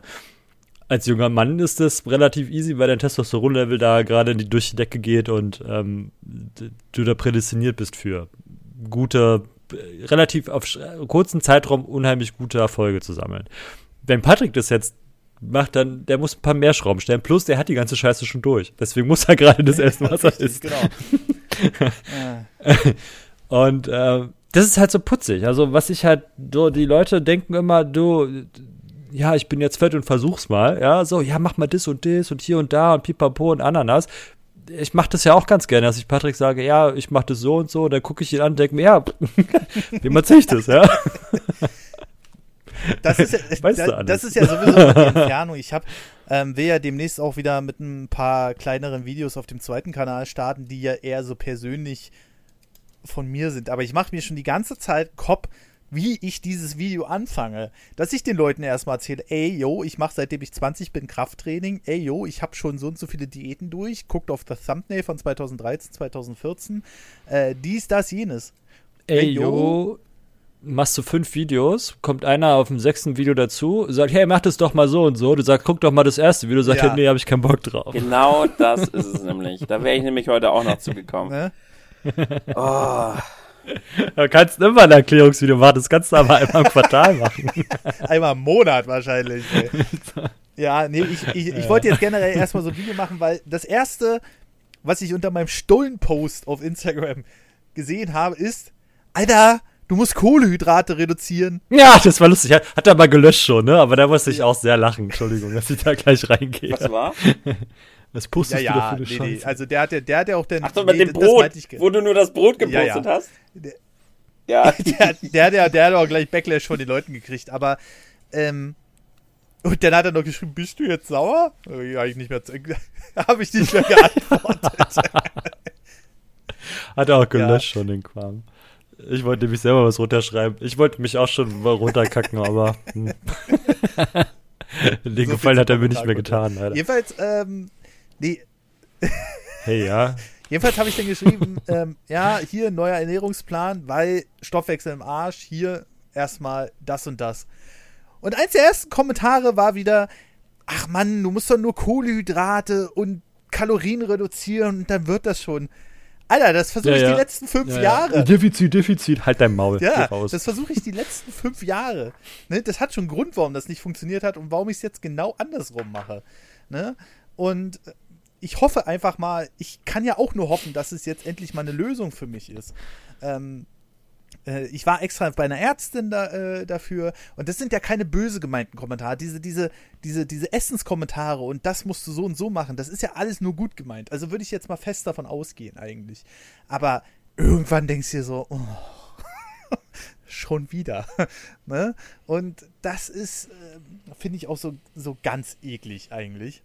B: Als junger Mann ist das relativ easy, weil dein Testosteronlevel da gerade durch die Decke geht und ähm, du da prädestiniert bist für gute, relativ auf kurzen Zeitraum unheimlich gute Erfolge zu sammeln. Wenn Patrick das jetzt macht, dann der muss ein paar mehr Schrauben stellen. Plus, der hat die ganze Scheiße schon durch. Deswegen muss er gerade das essen, was er isst. Genau. und äh, das ist halt so putzig. Also, was ich halt, so, die Leute denken immer, du, ja, ich bin jetzt fett und versuch's mal, ja, so, ja, mach mal das und das und hier und da und pipapo und Ananas. Ich mache das ja auch ganz gerne, dass ich Patrick sage, ja, ich mache das so und so, dann gucke ich ihn an und denke mir, ja, wie erzähle ich das, ja?
A: Das ist, ja, weißt da, das ist ja sowieso die Entfernung. Ich hab, ähm, will ja demnächst auch wieder mit ein paar kleineren Videos auf dem zweiten Kanal starten, die ja eher so persönlich von mir sind. Aber ich mache mir schon die ganze Zeit Kopf, wie ich dieses Video anfange. Dass ich den Leuten erstmal erzähle, ey, yo, ich mache seitdem ich 20 bin Krafttraining, ey, yo, ich habe schon so und so viele Diäten durch, guckt auf das Thumbnail von 2013, 2014, äh, dies, das, jenes.
B: Ey, ey yo, machst du fünf Videos, kommt einer auf dem sechsten Video dazu, sagt, hey, mach das doch mal so und so. Du sagst, guck doch mal das erste Video, sagt,
A: Ja.
B: ja. nee, habe ich keinen Bock drauf.
C: Genau das ist es nämlich. Da wäre ich nämlich heute auch noch zugekommen.
A: Ne?
C: Oh,
B: Da kannst du immer ein Erklärungsvideo machen, das kannst du aber einmal im Quartal machen.
A: Einmal im Monat wahrscheinlich. Ey. Ja, nee, ich, ich, ich wollte jetzt generell erstmal so ein Video machen, weil das erste, was ich unter meinem Stollen-Post auf Instagram gesehen habe, ist, Alter, du musst Kohlehydrate reduzieren.
B: Ja, das war lustig. Hat hat er mal gelöscht schon, ne? Aber da musste ich auch sehr lachen. Entschuldigung, dass ich da gleich reingehe.
C: was war?
B: Was
A: Ja,
B: postest du da
A: ja,
B: für eine
A: nee, nee.
B: Scheiße?
A: Also der hat ja, der hat ja auch den.
C: Ach so, mit
A: nee,
C: dem
A: das
C: Brot, wo du nur das Brot
A: Ja,
C: gepostet
A: ja.
C: hast.
A: Der-
C: Ja.
A: der, der, hat ja, der hat auch gleich Backlash von den Leuten gekriegt, aber ähm, und dann hat er noch geschrieben, bist du jetzt sauer? Ja, ich nicht mehr, habe ich nicht mehr geantwortet.
B: Hat er auch gelöscht schon, den Kram. Ich wollte nämlich selber was runterschreiben. Ich wollte mich auch schon mal runterkacken, aber hm. den
A: viel
B: Gefallen hat er mir nicht mehr getan, Alter.
A: Jedenfalls, ähm, nee,
B: Hey, ja.
A: jedenfalls habe ich dann geschrieben, ähm, ja, hier neuer Ernährungsplan, weil Stoffwechsel im Arsch, hier erstmal das und das. Und eins der ersten Kommentare war wieder, ach Mann, du musst doch nur Kohlenhydrate und Kalorien reduzieren und dann wird das schon. Alter, das versuche
B: Ja,
A: ich
B: ja.
A: die letzten fünf
B: Ja,
A: Jahre.
B: Ja. Defizit, Defizit, halt dein Maul.
A: Ja, das versuche ich die letzten fünf Jahre. Ne, das hat schon einen Grund, warum das nicht funktioniert hat und warum ich es jetzt genau andersrum mache. Ne? Und ich hoffe einfach mal, ich kann ja auch nur hoffen, dass es jetzt endlich mal eine Lösung für mich ist. Ähm, äh, ich war extra bei einer Ärztin da, äh, dafür und das sind ja keine böse gemeinten Kommentare. Diese, diese, diese, diese Essenskommentare und das musst du so und so machen, das ist ja alles nur gut gemeint. Also würde ich jetzt mal fest davon ausgehen eigentlich. Aber irgendwann denkst du dir so, oh, schon wieder. ne? Und das ist, äh, finde ich auch so, so ganz eklig eigentlich.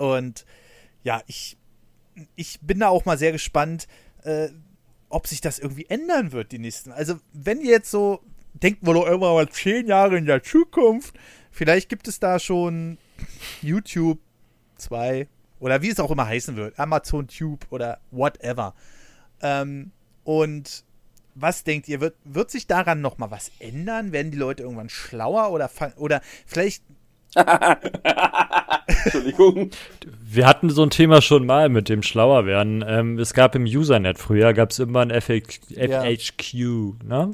A: Und ja, ich, ich bin da auch mal sehr gespannt, äh, ob sich das irgendwie ändern wird, die nächsten. Also, wenn ihr jetzt so denkt, wohl irgendwann mal zehn Jahre in der Zukunft, vielleicht gibt es da schon YouTube 2 oder wie es auch immer heißen wird, Amazon Tube oder whatever. Ähm, und was denkt ihr, wird, wird sich daran noch mal was ändern? Werden die Leute irgendwann schlauer oder, oder vielleicht
C: Entschuldigung.
B: Wir hatten so ein Thema schon mal mit dem schlauer werden. Ähm, es gab im Usernet früher, gab es immer ein FAQ,
A: Ja.
B: FHQ, ne?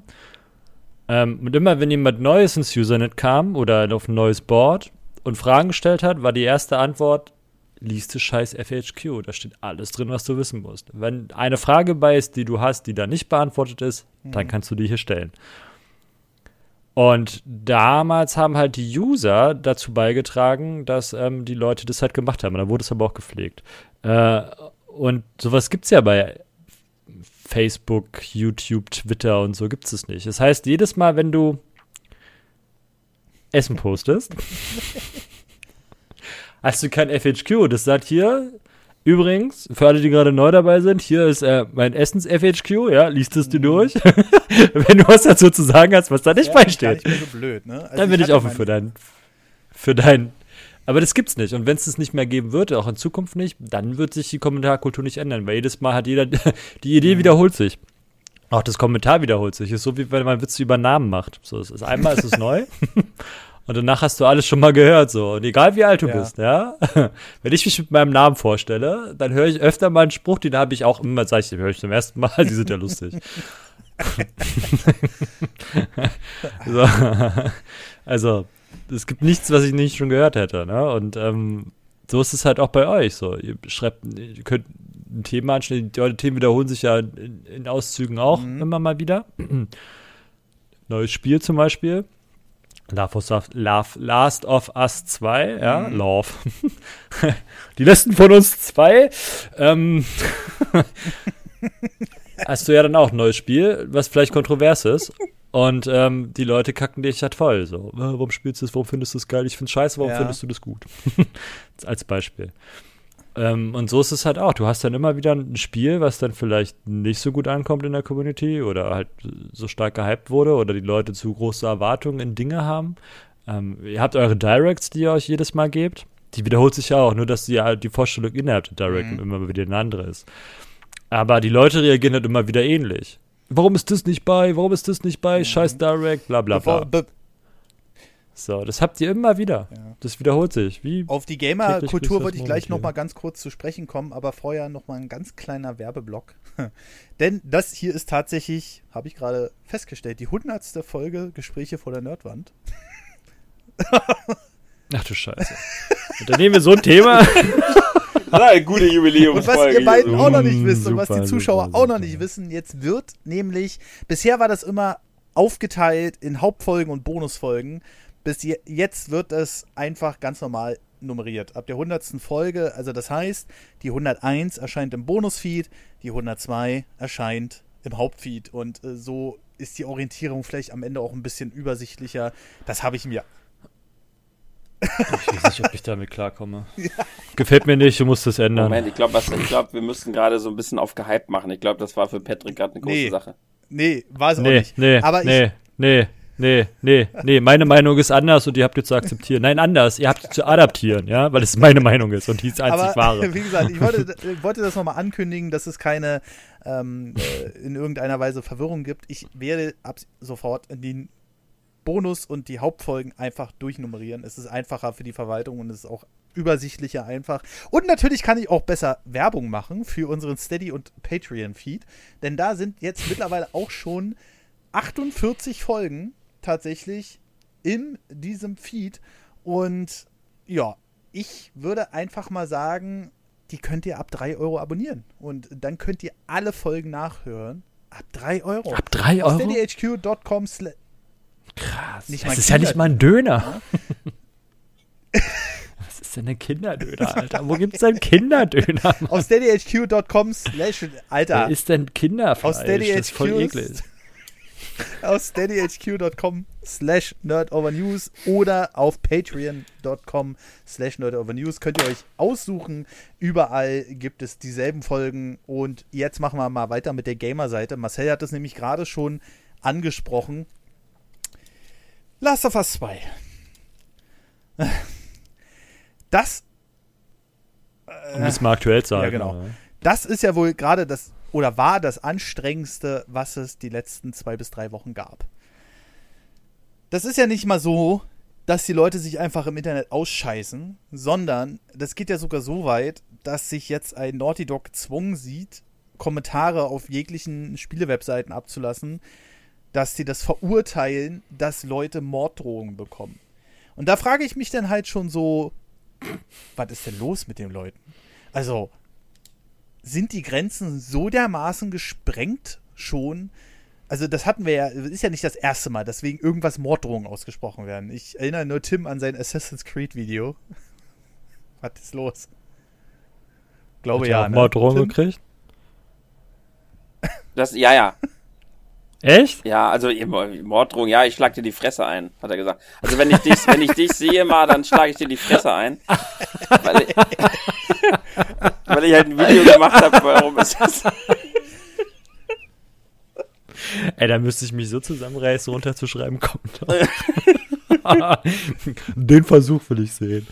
B: Ähm, und immer, wenn jemand Neues ins Usernet kam oder auf ein neues Board und Fragen gestellt hat, war die erste Antwort, liest du scheiß FHQ. Da steht alles drin, was du wissen musst. Wenn eine Frage bei ist, die du hast, die da nicht beantwortet ist, dann kannst du die hier stellen. Und damals haben halt die User dazu beigetragen, dass ähm, die Leute das halt gemacht haben. Und dann wurde es aber auch gepflegt. Äh, und sowas gibt's ja bei Facebook, YouTube, Twitter und so gibt's es nicht. Das heißt, jedes Mal, wenn du Essen postest, hast du kein FHQ. Das sagt hier, übrigens, für alle, die gerade neu dabei sind, hier ist äh, mein Essens-FHQ, ja, liest es dir durch. wenn du was dazu zu sagen hast, was da nicht
A: Ja,
B: beisteht.
A: nicht so blöd, ne? Also
B: Dann bin ich
A: hatte
B: offen für dein, für dein. Aber das gibt's nicht. Und wenn es das nicht mehr geben wird, auch in Zukunft nicht, dann wird sich die Kommentarkultur nicht ändern, weil jedes Mal hat jeder, die Idee wiederholt sich. Auch das Kommentar wiederholt sich. Ist so wie wenn man Witze über Namen macht. So, es ist einmal ist es neu. Und danach hast du alles schon mal gehört, so. Und egal wie alt du
A: Ja.
B: bist, ja. Wenn ich mich mit meinem Namen vorstelle, dann höre ich öfter mal einen Spruch, den habe ich auch immer, sag ich, den höre ich zum ersten Mal, die sind ja lustig. so. Also, es gibt nichts, was ich nicht schon gehört hätte, ne? Und ähm, so ist es halt auch bei euch so. Ihr schreibt, ihr könnt ein Thema anstellen, die Themen wiederholen sich ja in, in Auszügen auch immer mal wieder. Neues Spiel zum Beispiel. Love of, Love, Last of Us 2, ja, Love. Die letzten von uns zwei. Ähm, hast du ja dann auch ein neues Spiel, was vielleicht kontrovers ist. Und ähm, die Leute kacken dich halt voll. So, "Äh, warum spielst du es? Warum findest du es geil? Ich find's scheiße, warum
A: Ja.
B: findest du das gut? Als Beispiel. Ähm, und so ist es halt auch. Du hast dann immer wieder ein Spiel, was dann vielleicht nicht so gut ankommt in der Community oder halt so stark gehypt wurde oder die Leute zu große Erwartungen in Dinge haben. Ähm, ihr habt eure Directs, die ihr euch jedes Mal gebt. Die wiederholt sich ja auch, nur dass die, halt die Vorstellung innerhalb der Direct
A: Mhm.
B: immer wieder eine andere ist. Aber die Leute reagieren halt immer wieder ähnlich. warum ist das nicht bei, warum ist das nicht bei, scheiß Direct, bla bla bla.
A: Bevor, be
B: So, das habt ihr immer wieder.
A: Ja.
B: Das wiederholt sich. Wie
A: auf die Gamer-Kultur wollte ich gleich
B: Murmeltier.
A: noch mal ganz kurz zu sprechen kommen, aber vorher noch mal ein ganz kleiner Werbeblock. Denn das hier ist tatsächlich, habe ich gerade festgestellt, die hundertste Folge Gespräche vor der Nerdwand.
B: Ach du Scheiße. Und dann nehmen wir so ein Thema.
C: Na, gute Jubiläumsfolge.
A: Und was ihr beiden auch noch nicht wisst und was
B: super,
A: die Zuschauer
B: super,
A: auch noch
B: super.
A: nicht wissen, jetzt wird nämlich, bisher war das immer aufgeteilt in Hauptfolgen und Bonusfolgen. Bis je, jetzt wird es einfach ganz normal nummeriert. Ab der 100. Folge, also das heißt, die 101 erscheint im Bonusfeed, die 102 erscheint im Hauptfeed und äh, so ist die Orientierung vielleicht am Ende auch ein bisschen übersichtlicher. Das habe ich mir
B: Ich weiß nicht, ob ich damit klarkomme. Gefällt mir nicht, du musst es ändern.
C: Moment, ich glaube, glaub, wir müssten gerade so ein bisschen auf gehypt machen. Ich glaube, das war für Patrick gerade eine große
A: Nee.
C: Sache.
A: Nee, war es auch
B: Nee,
A: nicht.
B: nee,
A: Aber ich,
B: nee, nee, nee, nee. Meine Meinung ist anders und ihr habt die zu akzeptieren. Nein, anders. Ihr habt die zu adaptieren, ja, weil es meine Meinung ist und die ist einzig
A: aber
B: wahre.
A: wie gesagt, ich wollte, ich wollte das nochmal ankündigen, dass es keine ähm, äh, in irgendeiner Weise Verwirrung gibt. Ich werde ab sofort die Bonus und die Hauptfolgen einfach durchnummerieren. Es ist einfacher für die Verwaltung und es ist auch übersichtlicher einfach. Und natürlich kann ich auch besser Werbung machen für unseren Steady und Patreon Feed, denn da sind jetzt mittlerweile auch schon 48 Folgen tatsächlich in diesem Feed und ja, ich würde einfach mal sagen, die könnt ihr ab 3 Euro abonnieren. Und dann könnt ihr alle Folgen nachhören. Ab 3 Euro.
B: Ab drei
A: Auf
B: Euro?
A: steadyhq.com
B: Krass.
A: Nicht
B: das ist ja nicht
A: Kinder-
B: mal ein Döner. Was ist denn ein Kinderdöner, Alter? Wo gibt's denn Kinderdöner? Mann?
A: auf steadyhq.com slash Alter.
B: Wer ist denn Kinderfleisch?
A: Aus Steady
B: das ist voll eklig.
A: auf steadyhq.com slash nerdovernews oder auf patreon.com slash nerdovernews könnt ihr euch aussuchen. Überall gibt es dieselben Folgen und jetzt machen wir mal weiter mit der Gamer-Seite. Marcel hat das nämlich gerade schon angesprochen. Last of Us 2. Das
B: Um das mal aktuell zu
A: Ja,
B: halten.
A: genau.
B: oder?
A: das ist ja wohl gerade das oder war das anstrengendste, was es die letzten zwei bis drei Wochen gab. Das ist ja nicht mal so, dass die Leute sich einfach im Internet ausscheißen, sondern das geht ja sogar so weit, dass sich jetzt ein Naughty Dog gezwungen sieht, Kommentare auf jeglichen Spielewebseiten abzulassen, dass sie das verurteilen, dass Leute Morddrohungen bekommen. Und da frage ich mich dann halt schon so, was ist denn los mit den Leuten? Also, sind die Grenzen so dermaßen gesprengt schon? Also, das hatten wir ja, das ist ja nicht das erste Mal, dass wegen irgendwas Morddrohungen ausgesprochen werden. Ich erinnere nur Tim an sein Assassin's Creed Video. Was ist los? Glaube
B: Hat er
A: ja.
B: auch
A: Ne?
B: Morddrohungen gekriegt?
C: Das, ja, ja.
B: Echt?
C: Ja, also Morddrohung, ja, ich schlag dir die Fresse ein, hat er gesagt. Also wenn ich dich, wenn ich dich sehe mal, dann schlage ich dir die Fresse ein. Weil ich, weil ich halt ein Video gemacht habe, warum ist das?
B: Ey, da müsste ich mich so zusammenreißen, runterzuschreiben, kommt doch. Den Versuch will ich sehen.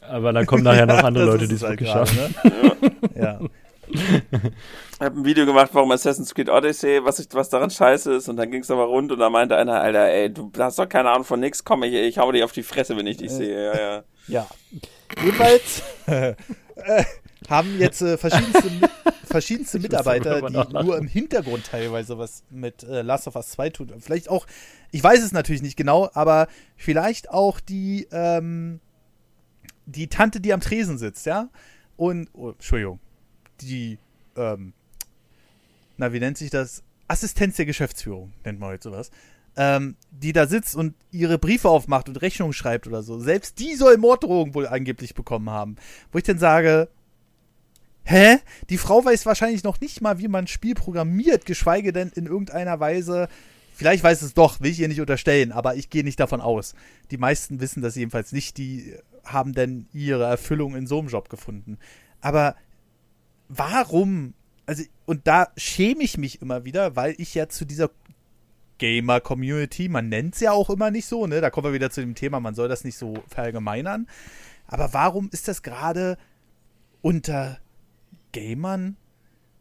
B: Aber dann kommen nachher noch andere
A: Das
B: Leute, die es
A: halt
B: wirklich schaffen.
A: Ne? ja.
C: Ich habe ein Video gemacht, warum Assassin's Creed Odyssey, was, ich, was daran scheiße ist. Und dann ging es aber rund und da meinte einer, Alter, ey, du hast doch keine Ahnung von nix, komm, ich, ich hau dir auf die Fresse, wenn ich dich sehe. Ja, ja.
A: Ja. Jedenfalls äh, haben jetzt äh, verschiedenste, verschiedenste Mitarbeiter, die nur im Hintergrund teilweise was mit äh, Last of Us 2 tun. Vielleicht auch, ich weiß es natürlich nicht genau, aber vielleicht auch die, ähm, die Tante, die am Tresen sitzt, ja? Und, oh, Entschuldigung, die, ähm, na, wie nennt sich das? Assistenz der Geschäftsführung, nennt man heute sowas. Ähm, die da sitzt und ihre Briefe aufmacht und Rechnungen schreibt oder so. Selbst die soll Morddrohungen wohl angeblich bekommen haben. Wo ich dann sage, hä? Die Frau weiß wahrscheinlich noch nicht mal, wie man ein Spiel programmiert, geschweige denn in irgendeiner Weise. Vielleicht weiß es doch, will ich ihr nicht unterstellen, aber ich gehe nicht davon aus. Die meisten wissen das jedenfalls nicht, die haben denn ihre Erfüllung in so einem Job gefunden. Aber warum? Also, und da schäme ich mich immer wieder, weil ich ja zu dieser Gamer-Community, man nennt es ja auch immer nicht so, ne? Da kommen wir wieder zu dem Thema, man soll das nicht so verallgemeinern. Aber warum ist das gerade unter Gamern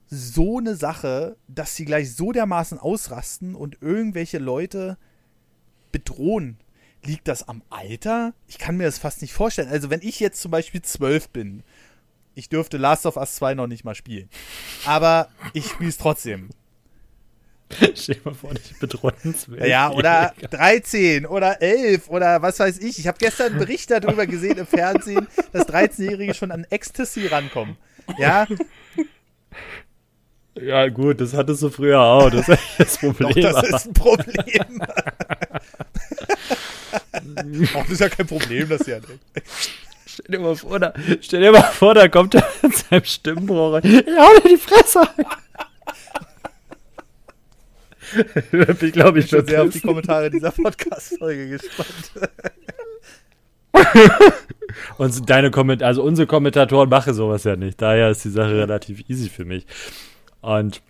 A: so eine Sache, dass sie gleich so dermaßen ausrasten und irgendwelche Leute bedrohen. Liegt das am Alter? Ich kann mir das fast nicht vorstellen. Also, wenn ich jetzt zum Beispiel zwölf bin, ich dürfte Last of Us 2 noch nicht mal spielen. Aber ich spiele es trotzdem.
B: Stell dir mal vor, ich bedrohen
A: Ja, oder 13 oder 11 oder was weiß ich. Ich habe gestern einen Bericht darüber gesehen im Fernsehen, dass 13-Jährige schon an Ecstasy rankommen. Ja.
B: Ja, gut, das hattest du früher auch. Das ist das Problem.
A: Doch, das ist ein Problem. Auch das ist ja kein Problem, das ja.
B: Stell dir mal vor, da, stell dir mal vor, da kommt er mit seinem Stimmbruch rein. Ich hau dir die Fresse
A: ich glaube, ich bin sehr auf die Kommentare dieser Podcast-Folge gespannt.
B: Und deine Komment also unsere Kommentatoren machen sowas ja nicht. Daher ist die Sache relativ easy für mich. Und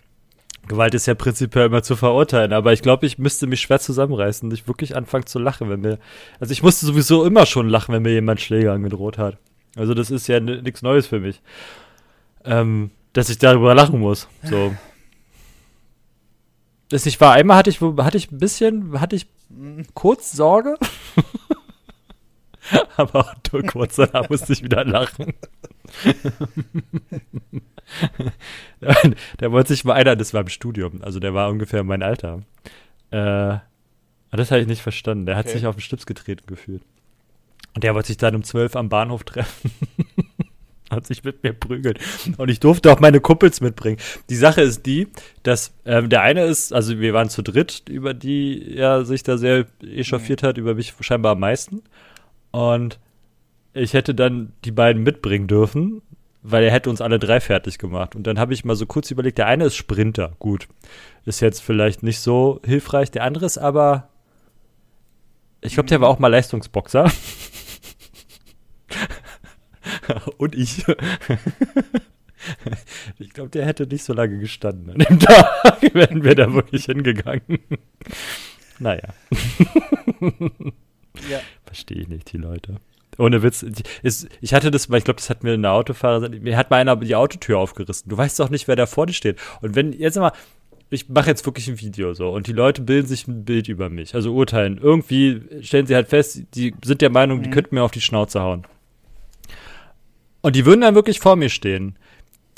B: Gewalt ist ja prinzipiell immer zu verurteilen, aber ich glaube, ich müsste mich schwer zusammenreißen und nicht wirklich anfangen zu lachen, wenn mir. Also ich musste sowieso immer schon lachen, wenn mir jemand Schläger angedroht hat. Also das ist ja nichts Neues für mich. Ähm, dass ich darüber lachen muss. So. Das nicht war, einmal hatte ich, hatte ich ein bisschen, hatte ich kurz Sorge. aber auch nur kurz danach musste ich wieder lachen. der wollte sich mal einer, das war im Studium, also der war ungefähr mein Alter. Äh, das habe ich nicht verstanden. Der hat okay. sich auf den Stips getreten gefühlt. Und der wollte sich dann um zwölf am Bahnhof treffen. hat sich mit mir prügeln. Und ich durfte auch meine Kumpels mitbringen. Die Sache ist die, dass ähm, der eine ist, also wir waren zu dritt, über die er sich da sehr echauffiert mhm. hat, über mich scheinbar am meisten. Und ich hätte dann die beiden mitbringen dürfen, weil er hätte uns alle drei fertig gemacht. Und dann habe ich mal so kurz überlegt, der eine ist Sprinter, gut. Ist jetzt vielleicht nicht so hilfreich. Der andere ist aber, ich glaube, der war auch mal Leistungsboxer. Und ich. ich glaube, der hätte nicht so lange gestanden. An dem Tag wären wir da wirklich hingegangen. Naja. ja. Verstehe ich nicht, die Leute. Ohne Witz. Ist, ich hatte das, weil ich glaube, das hat mir eine Autofahrer, mir hat mal einer die Autotür aufgerissen. Du weißt doch nicht, wer da vor dir steht. Und wenn, jetzt mal, ich mache jetzt wirklich ein Video so und die Leute bilden sich ein Bild über mich, also urteilen. Irgendwie stellen sie halt fest, die sind der Meinung, die mhm. könnten mir auf die Schnauze hauen. Und die würden dann wirklich vor mir stehen.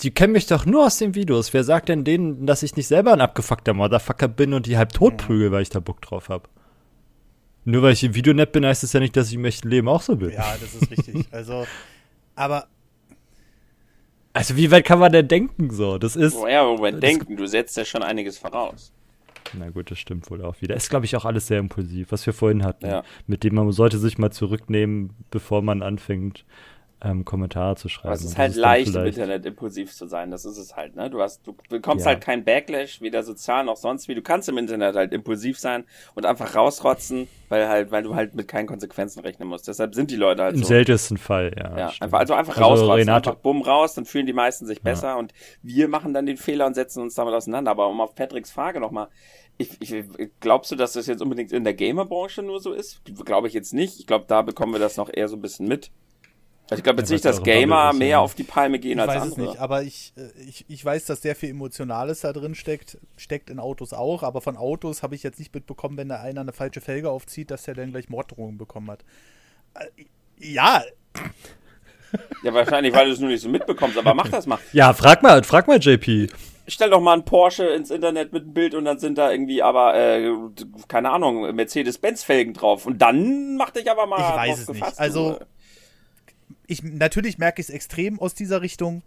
B: Die kennen mich doch nur aus den Videos. Wer sagt denn denen, dass ich nicht selber ein abgefuckter Motherfucker bin und die halb tot prügel, weil ich da Bock drauf hab? Nur weil ich im Video nett bin, heißt es ja nicht, dass ich im echten Leben auch so bin.
A: Ja, das ist richtig. Also, aber.
B: Also, wie weit kann man denn denken so? Das ist.
C: Oh ja, Moment, denken, du setzt ja schon einiges voraus.
B: Na gut, das stimmt wohl auch wieder. Ist, glaube ich, auch alles sehr impulsiv, was wir vorhin hatten. Ja. Mit dem man sollte sich mal zurücknehmen, bevor man anfängt, ähm, Kommentare zu schreiben. Aber
C: es ist halt ist leicht, im Internet impulsiv zu sein. Das ist es halt, ne? Du hast, du bekommst ja. halt keinen Backlash, weder sozial noch sonst wie. Du kannst im Internet halt impulsiv sein und einfach rausrotzen, weil halt, weil du halt mit keinen Konsequenzen rechnen musst. Deshalb sind die Leute halt
B: Im
C: so.
B: seltensten Fall, ja.
C: ja einfach, also einfach also rausrotzen, Renate, einfach bumm raus, dann fühlen die meisten sich besser ja. und wir machen dann den Fehler und setzen uns damit auseinander. Aber um auf Patricks Frage nochmal, ich, ich, glaubst du, dass das jetzt unbedingt in der Gamerbranche nur so ist? Glaube ich jetzt nicht. Ich glaube, da bekommen wir das noch eher so ein bisschen mit. Also ich glaube jetzt ja, nicht, dass Gamer mehr auf die Palme gehen
A: ich
C: als
A: weiß
C: andere.
A: Es nicht, aber ich, äh, ich, ich weiß, dass sehr viel Emotionales da drin steckt. Steckt in Autos auch, aber von Autos habe ich jetzt nicht mitbekommen, wenn da einer eine falsche Felge aufzieht, dass der dann gleich Morddrohungen bekommen hat. Äh, ja.
C: Ja, wahrscheinlich, weil du es nur nicht so mitbekommst, aber mach das mal.
B: Ja, frag mal, frag mal JP.
C: Stell doch mal einen Porsche ins Internet mit einem Bild und dann sind da irgendwie aber, äh, keine Ahnung, Mercedes-Benz-Felgen drauf. Und dann mach dich aber mal.
A: Ich weiß es nicht. Also, ich, natürlich merke ich es extrem aus dieser Richtung.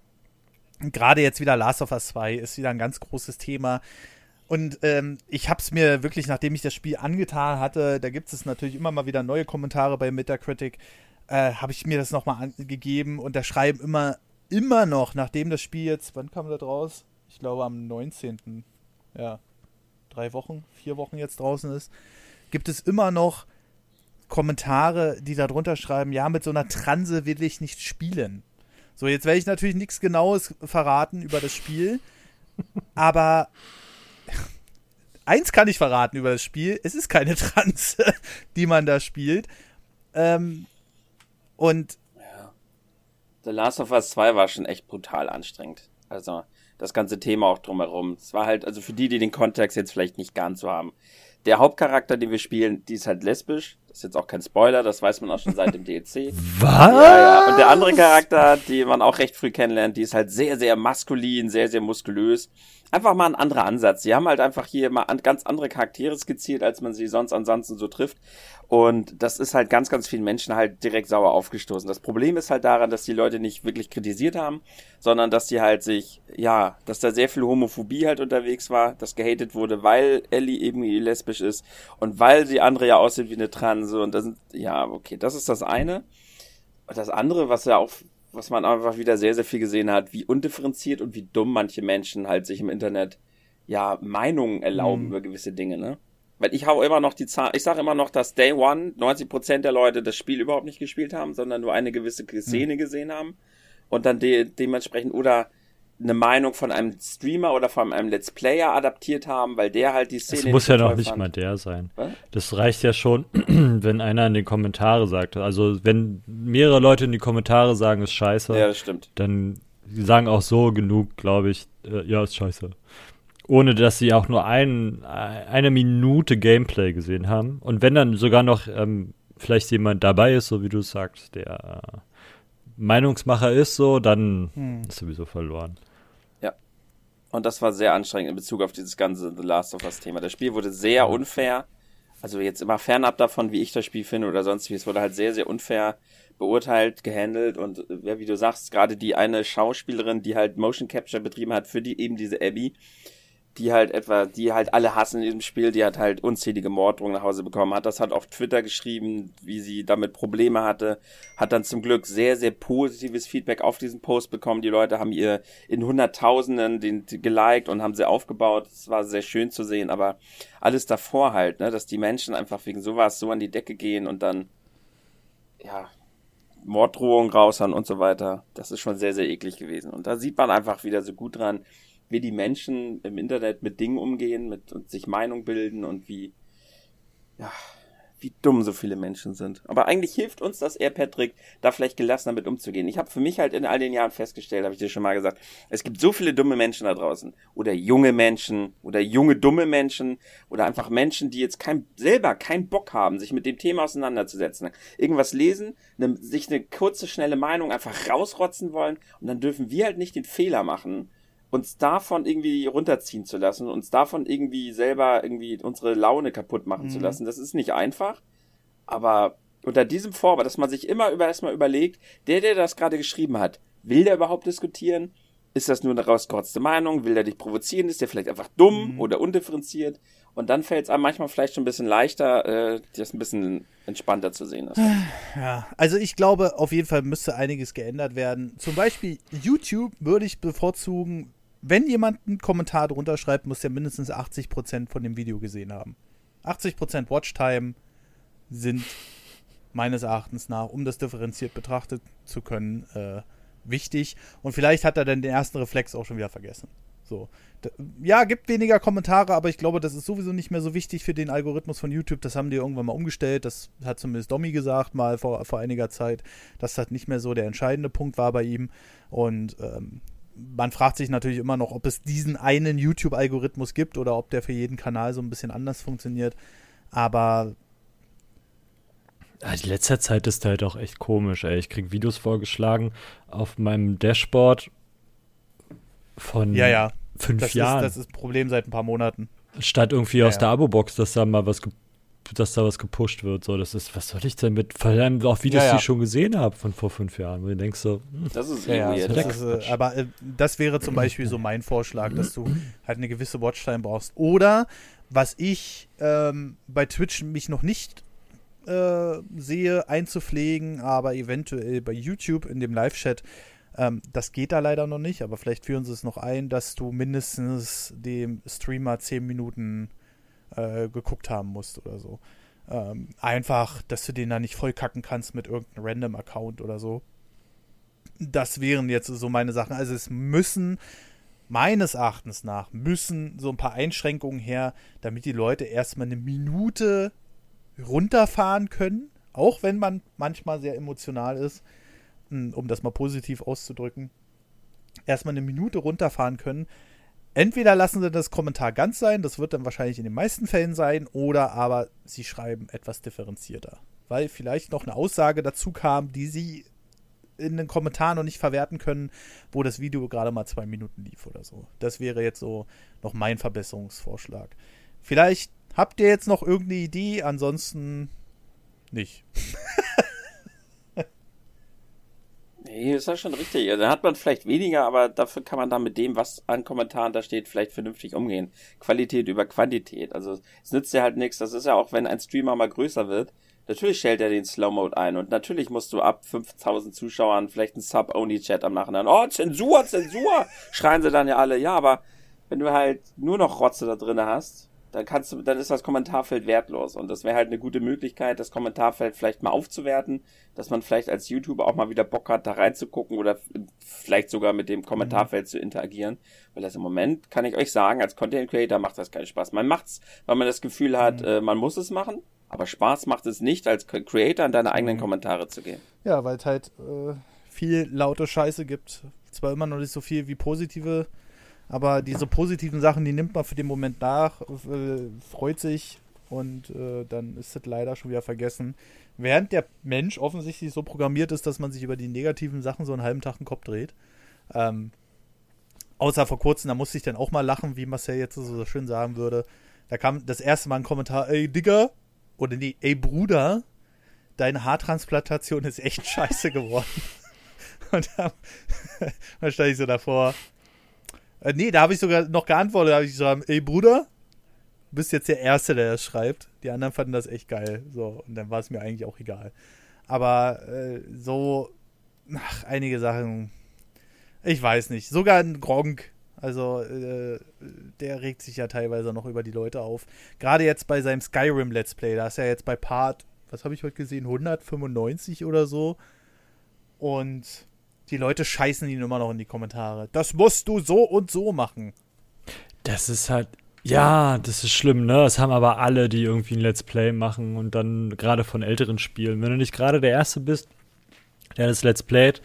A: Gerade jetzt wieder Last of Us 2 ist wieder ein ganz großes Thema. Und ähm, ich habe es mir wirklich, nachdem ich das Spiel angetan hatte, da gibt es natürlich immer mal wieder neue Kommentare bei Metacritic, äh, habe ich mir das nochmal angegeben und da schreiben immer, immer noch, nachdem das Spiel jetzt, wann kam das raus? Ich glaube am 19. Ja, drei Wochen, vier Wochen jetzt draußen ist, gibt es immer noch Kommentare, die da drunter schreiben, ja, mit so einer Transe will ich nicht spielen. So, jetzt werde ich natürlich nichts Genaues verraten über das Spiel, aber eins kann ich verraten über das Spiel, es ist keine Transe, die man da spielt. Ähm, und
C: ja. The Last of Us 2 war schon echt brutal anstrengend. Also, das ganze Thema auch drumherum. Es war halt, also für die, die den Kontext jetzt vielleicht nicht ganz so haben. Der Hauptcharakter, den wir spielen, die ist halt lesbisch. Das ist jetzt auch kein Spoiler, das weiß man auch schon seit dem DLC.
B: Was?
C: Ja, ja. Und der andere Charakter, den man auch recht früh kennenlernt, die ist halt sehr, sehr maskulin, sehr, sehr muskulös. Einfach mal ein anderer Ansatz. Sie haben halt einfach hier mal ganz andere Charaktere skizziert, als man sie sonst ansonsten so trifft. Und das ist halt ganz, ganz vielen Menschen halt direkt sauer aufgestoßen. Das Problem ist halt daran, dass die Leute nicht wirklich kritisiert haben, sondern dass die halt sich, ja, dass da sehr viel Homophobie halt unterwegs war, dass gehatet wurde, weil Ellie eben lesbisch ist und weil sie andere ja aussieht wie eine Transe und das sind, ja, okay, das ist das eine. Und das andere, was ja auch, was man einfach wieder sehr, sehr viel gesehen hat, wie undifferenziert und wie dumm manche Menschen halt sich im Internet, ja, Meinungen erlauben mhm. über gewisse Dinge, ne? Weil ich habe immer noch die Zahl, ich sage immer noch, dass Day One 90% der Leute das Spiel überhaupt nicht gespielt haben, sondern nur eine gewisse Szene hm. gesehen haben und dann de dementsprechend oder eine Meinung von einem Streamer oder von einem Let's Player adaptiert haben, weil der halt die Szene.
B: Das muss ja noch nicht fand. mal der sein. Was? Das reicht ja schon, wenn einer in die Kommentare sagt. Also wenn mehrere Leute in die Kommentare sagen, ist scheiße.
C: Ja, das stimmt.
B: Dann sagen auch so genug, glaube ich, äh, ja, ist scheiße ohne dass sie auch nur ein, eine Minute Gameplay gesehen haben. Und wenn dann sogar noch ähm, vielleicht jemand dabei ist, so wie du sagst, der äh, Meinungsmacher ist, so, dann hm. ist sowieso verloren.
C: Und das war sehr anstrengend in Bezug auf dieses ganze The Last of Us Thema. Das Spiel wurde sehr unfair. Also jetzt immer fernab davon, wie ich das Spiel finde oder sonst wie. Es wurde halt sehr, sehr unfair beurteilt, gehandelt und ja, wie du sagst, gerade die eine Schauspielerin, die halt Motion Capture betrieben hat für die eben diese Abby, die halt etwa, die halt alle hassen in diesem Spiel, die hat halt unzählige Morddrohungen nach Hause bekommen, hat das halt auf Twitter geschrieben, wie sie damit Probleme hatte, hat dann zum Glück sehr, sehr positives Feedback auf diesen Post bekommen. Die Leute haben ihr in Hunderttausenden den, geliked und haben sie aufgebaut. Es war sehr schön zu sehen, aber alles davor halt, ne, dass die Menschen einfach wegen sowas so an die Decke gehen und dann, ja, Morddrohungen raushauen und so weiter. Das ist schon sehr, sehr eklig gewesen. Und da sieht man einfach wieder so gut dran, wie die Menschen im Internet mit Dingen umgehen, mit und sich Meinung bilden und wie, ja, wie dumm so viele Menschen sind. Aber eigentlich hilft uns das eher, Patrick, da vielleicht gelassen damit umzugehen. Ich habe für mich halt in all den Jahren festgestellt, habe ich dir schon mal gesagt, es gibt so viele dumme Menschen da draußen. Oder junge Menschen, oder junge dumme Menschen, oder einfach Menschen, die jetzt kein, selber keinen Bock haben, sich mit dem Thema auseinanderzusetzen. Irgendwas lesen, ne, sich eine kurze, schnelle Meinung einfach rausrotzen wollen, und dann dürfen wir halt nicht den Fehler machen, uns davon irgendwie runterziehen zu lassen, uns davon irgendwie selber irgendwie unsere Laune kaputt machen mhm. zu lassen. Das ist nicht einfach, aber unter diesem Vorbehalt, dass man sich immer über erstmal überlegt, der, der das gerade geschrieben hat, will der überhaupt diskutieren? Ist das nur eine rausgerotzte Meinung? Will der dich provozieren? Ist der vielleicht einfach dumm mhm. oder undifferenziert? Und dann fällt es einem manchmal vielleicht schon ein bisschen leichter, äh, das ein bisschen entspannter zu sehen ist.
A: Ja, also ich glaube, auf jeden Fall müsste einiges geändert werden. Zum Beispiel YouTube würde ich bevorzugen, wenn jemand einen Kommentar drunter schreibt, muss er mindestens 80% von dem Video gesehen haben. 80% Watchtime sind meines Erachtens nach, um das differenziert betrachtet zu können, äh, wichtig. Und vielleicht hat er dann den ersten Reflex auch schon wieder vergessen. So. Ja, gibt weniger Kommentare, aber ich glaube, das ist sowieso nicht mehr so wichtig für den Algorithmus von YouTube. Das haben die irgendwann mal umgestellt. Das hat zumindest Domi gesagt, mal vor, vor einiger Zeit, dass das nicht mehr so der entscheidende Punkt war bei ihm. Und ähm, man fragt sich natürlich immer noch, ob es diesen einen YouTube-Algorithmus gibt oder ob der für jeden Kanal so ein bisschen anders funktioniert. Aber.
B: In letzter Zeit ist der halt auch echt komisch, ey. Ich krieg Videos vorgeschlagen auf meinem Dashboard von
A: ja, ja.
B: fünf
A: das
B: Jahren.
A: Ist, das ist ein Problem seit ein paar Monaten.
B: Statt irgendwie ja, aus der Abo-Box, dass da mal was dass da was gepusht wird. So, das ist, was soll ich denn mit, vor allem auch Videos, ja, ja. die ich schon gesehen habe von vor fünf Jahren, wo du denkst so,
C: hm, das ist
A: ja, ja das ist, äh, aber äh, das wäre zum Beispiel so mein Vorschlag, dass du halt eine gewisse Watchtime brauchst. Oder was ich ähm, bei Twitch mich noch nicht äh, sehe, einzupflegen, aber eventuell bei YouTube in dem Live-Chat, ähm, das geht da leider noch nicht, aber vielleicht führen sie es noch ein, dass du mindestens dem Streamer zehn Minuten äh, geguckt haben musst oder so. Ähm, einfach, dass du den da nicht voll kacken kannst mit irgendeinem random Account oder so. Das wären jetzt so meine Sachen. Also es müssen meines Erachtens nach müssen so ein paar Einschränkungen her, damit die Leute erstmal eine Minute runterfahren können, auch wenn man manchmal sehr emotional ist, hm, um das mal positiv auszudrücken. erstmal eine Minute runterfahren können. Entweder lassen sie das Kommentar ganz sein, das wird dann wahrscheinlich in den meisten Fällen sein, oder aber sie schreiben etwas differenzierter. Weil vielleicht noch eine Aussage dazu kam, die sie in den Kommentaren noch nicht verwerten können, wo das Video gerade mal zwei Minuten lief oder so. Das wäre jetzt so noch mein Verbesserungsvorschlag. Vielleicht habt ihr jetzt noch irgendeine Idee, ansonsten nicht.
C: Nee, ist ja schon richtig. Da hat man vielleicht weniger, aber dafür kann man dann mit dem, was an Kommentaren da steht, vielleicht vernünftig umgehen. Qualität über Quantität. Also es nützt ja halt nichts. Das ist ja auch, wenn ein Streamer mal größer wird, natürlich stellt er den Slow Mode ein und natürlich musst du ab 5000 Zuschauern vielleicht einen Sub-Only-Chat am Nachhinein. Oh, Zensur, Zensur! Schreien sie dann ja alle. Ja, aber wenn du halt nur noch Rotze da drin hast, dann kannst du, dann ist das Kommentarfeld wertlos. Und das wäre halt eine gute Möglichkeit, das Kommentarfeld vielleicht mal aufzuwerten, dass man vielleicht als YouTuber auch mal wieder Bock hat, da reinzugucken oder vielleicht sogar mit dem Kommentarfeld mhm. zu interagieren. Weil das im Moment, kann ich euch sagen, als Content Creator macht das keinen Spaß. Man macht's, weil man das Gefühl hat, mhm. äh, man muss es machen. Aber Spaß macht es nicht, als Creator in deine eigenen mhm. Kommentare zu gehen.
A: Ja, weil es halt äh, viel laute Scheiße gibt. Zwar immer noch nicht so viel wie positive aber diese positiven Sachen, die nimmt man für den Moment nach, äh, freut sich und äh, dann ist es leider schon wieder vergessen. Während der Mensch offensichtlich so programmiert ist, dass man sich über die negativen Sachen so einen halben Tag den Kopf dreht. Ähm, außer vor kurzem, da musste ich dann auch mal lachen, wie Marcel jetzt so schön sagen würde. Da kam das erste Mal ein Kommentar, ey Digga, oder nee, ey Bruder, deine Haartransplantation ist echt scheiße geworden. und dann, dann stand ich so davor, äh, nee, da habe ich sogar noch geantwortet. Da habe ich gesagt, ey Bruder, du bist jetzt der Erste, der das schreibt. Die anderen fanden das echt geil. So, und dann war es mir eigentlich auch egal. Aber äh, so, ach, einige Sachen, ich weiß nicht. Sogar ein Gronk, also äh, der regt sich ja teilweise noch über die Leute auf. Gerade jetzt bei seinem Skyrim Let's Play, da ist er jetzt bei Part, was habe ich heute gesehen, 195 oder so. Und die Leute scheißen ihn immer noch in die Kommentare. Das musst du so und so machen.
B: Das ist halt, ja, das ist schlimm, ne? Das haben aber alle, die irgendwie ein Let's Play machen und dann gerade von älteren Spielen. Wenn du nicht gerade der Erste bist, der das Let's Playt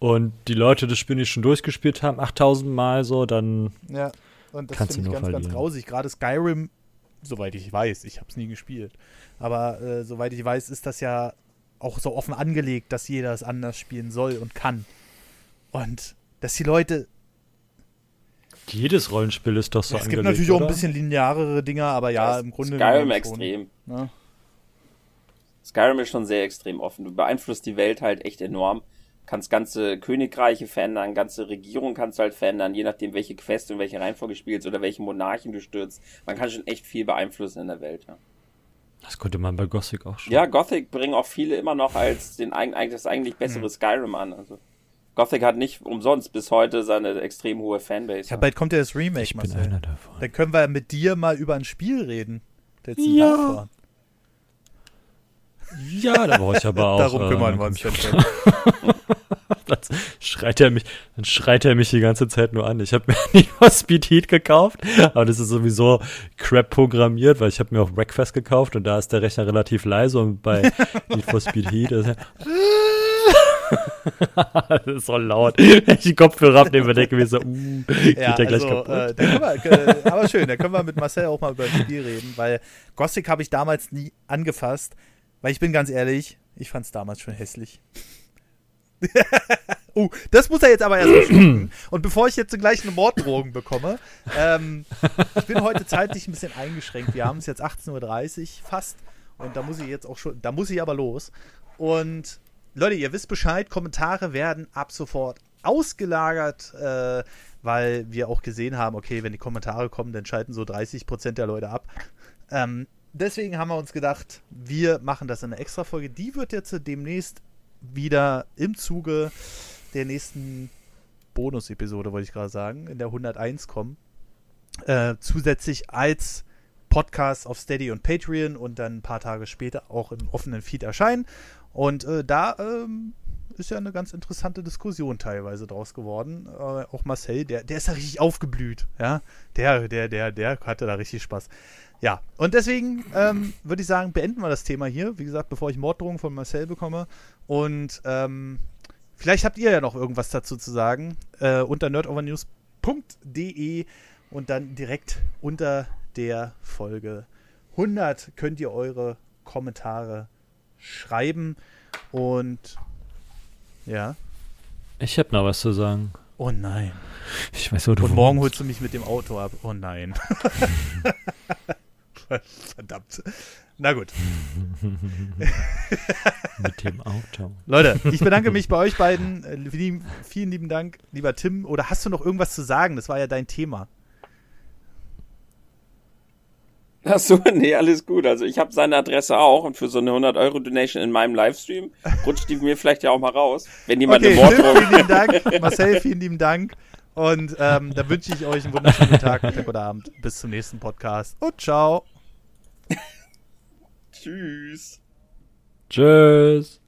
B: und die Leute das Spiel nicht schon durchgespielt haben, 8000 Mal so, dann.
A: Ja, und das finde ich ganz, verlieren. ganz grausig. Gerade Skyrim, soweit ich weiß, ich habe es nie gespielt, aber äh, soweit ich weiß, ist das ja auch so offen angelegt, dass jeder es anders spielen soll und kann. Und dass die Leute.
B: Jedes Rollenspiel ist doch so
A: ja, Es gibt natürlich oder? auch ein bisschen linearere Dinger, aber ja, im Grunde.
C: Skyrim extrem. Ne? Skyrim ist schon sehr extrem offen. Du beeinflusst die Welt halt echt enorm. Kannst ganze Königreiche verändern, ganze Regierungen kannst du halt verändern, je nachdem, welche Quest und welche Reihenfolge spielst oder welche Monarchen du stürzt. Man kann schon echt viel beeinflussen in der Welt. Ja.
B: Das konnte man bei Gothic auch schon.
C: Ja, Gothic bringen auch viele immer noch als den, das eigentlich bessere hm. Skyrim an. Also. Gothic hat nicht umsonst bis heute seine extrem hohe Fanbase.
A: Ja, bald kommt ja das Remake, ich Marcel. Bin einer davon. Dann können wir mit dir mal über ein Spiel reden.
B: ja. Ja, da brauche ich aber auch.
A: Darum kümmern äh, wir uns
B: dann schreit er mich, dann schreit er mich die ganze Zeit nur an. Ich habe mir nicht mal Speed Heat gekauft, aber das ist sowieso crap programmiert, weil ich habe mir auch Breakfast gekauft und da ist der Rechner relativ leise und bei Need for Speed Heat ist er das ist so laut. Wenn ich den Kopfhörer abnehme, denke ich mir so, uh, geht ja, der gleich also, kaputt. Äh,
A: wir, äh, aber schön, da können wir mit Marcel auch mal über das Spiel reden, weil Gothic habe ich damals nie angefasst, weil ich bin ganz ehrlich, ich fand es damals schon hässlich. uh, das muss er jetzt aber erst schlucken. Und bevor ich jetzt gleich eine Morddrogen bekomme, ähm, ich bin heute zeitlich ein bisschen eingeschränkt. Wir haben es jetzt 18.30 Uhr fast. Und da muss ich jetzt auch schon, da muss ich aber los. Und Leute, ihr wisst Bescheid, Kommentare werden ab sofort ausgelagert, äh, weil wir auch gesehen haben, okay, wenn die Kommentare kommen, dann schalten so 30% der Leute ab. Ähm, deswegen haben wir uns gedacht, wir machen das in einer Extra-Folge. Die wird jetzt demnächst wieder im Zuge der nächsten Bonus-Episode, wollte ich gerade sagen, in der 101 kommen. Äh, zusätzlich als Podcast auf Steady und Patreon und dann ein paar Tage später auch im offenen Feed erscheinen. Und äh, da ähm, ist ja eine ganz interessante Diskussion teilweise draus geworden. Äh, auch Marcel, der, der ist ja richtig aufgeblüht. Ja, der, der, der, der hatte da richtig Spaß. Ja, und deswegen ähm, würde ich sagen, beenden wir das Thema hier. Wie gesagt, bevor ich Morddrohungen von Marcel bekomme. Und ähm, vielleicht habt ihr ja noch irgendwas dazu zu sagen. Äh, unter nerdovernews.de und dann direkt unter der Folge 100 könnt ihr eure Kommentare schreiben. Und ja.
B: Ich habe noch was zu sagen.
A: Oh nein.
B: Ich weiß, wo du
A: Und morgen holst du mich mit dem Auto ab. Oh nein. Verdammt. Na gut.
B: mit dem Auto.
A: Leute, ich bedanke mich bei euch beiden. Äh, vielen lieben Dank, lieber Tim. Oder hast du noch irgendwas zu sagen? Das war ja dein Thema.
C: Ach so, nee, alles gut. Also ich habe seine Adresse auch und für so eine 100-Euro-Donation in meinem Livestream rutscht die mir vielleicht ja auch mal raus, wenn jemand
A: Okay,
C: eine Morddrohung...
A: vielen lieben Dank. Marcel, vielen lieben Dank. Und ähm, da wünsche ich euch einen wunderschönen Tag, Mittag oder Abend. Bis zum nächsten Podcast. Und ciao.
C: Tschüss.
B: Tschüss.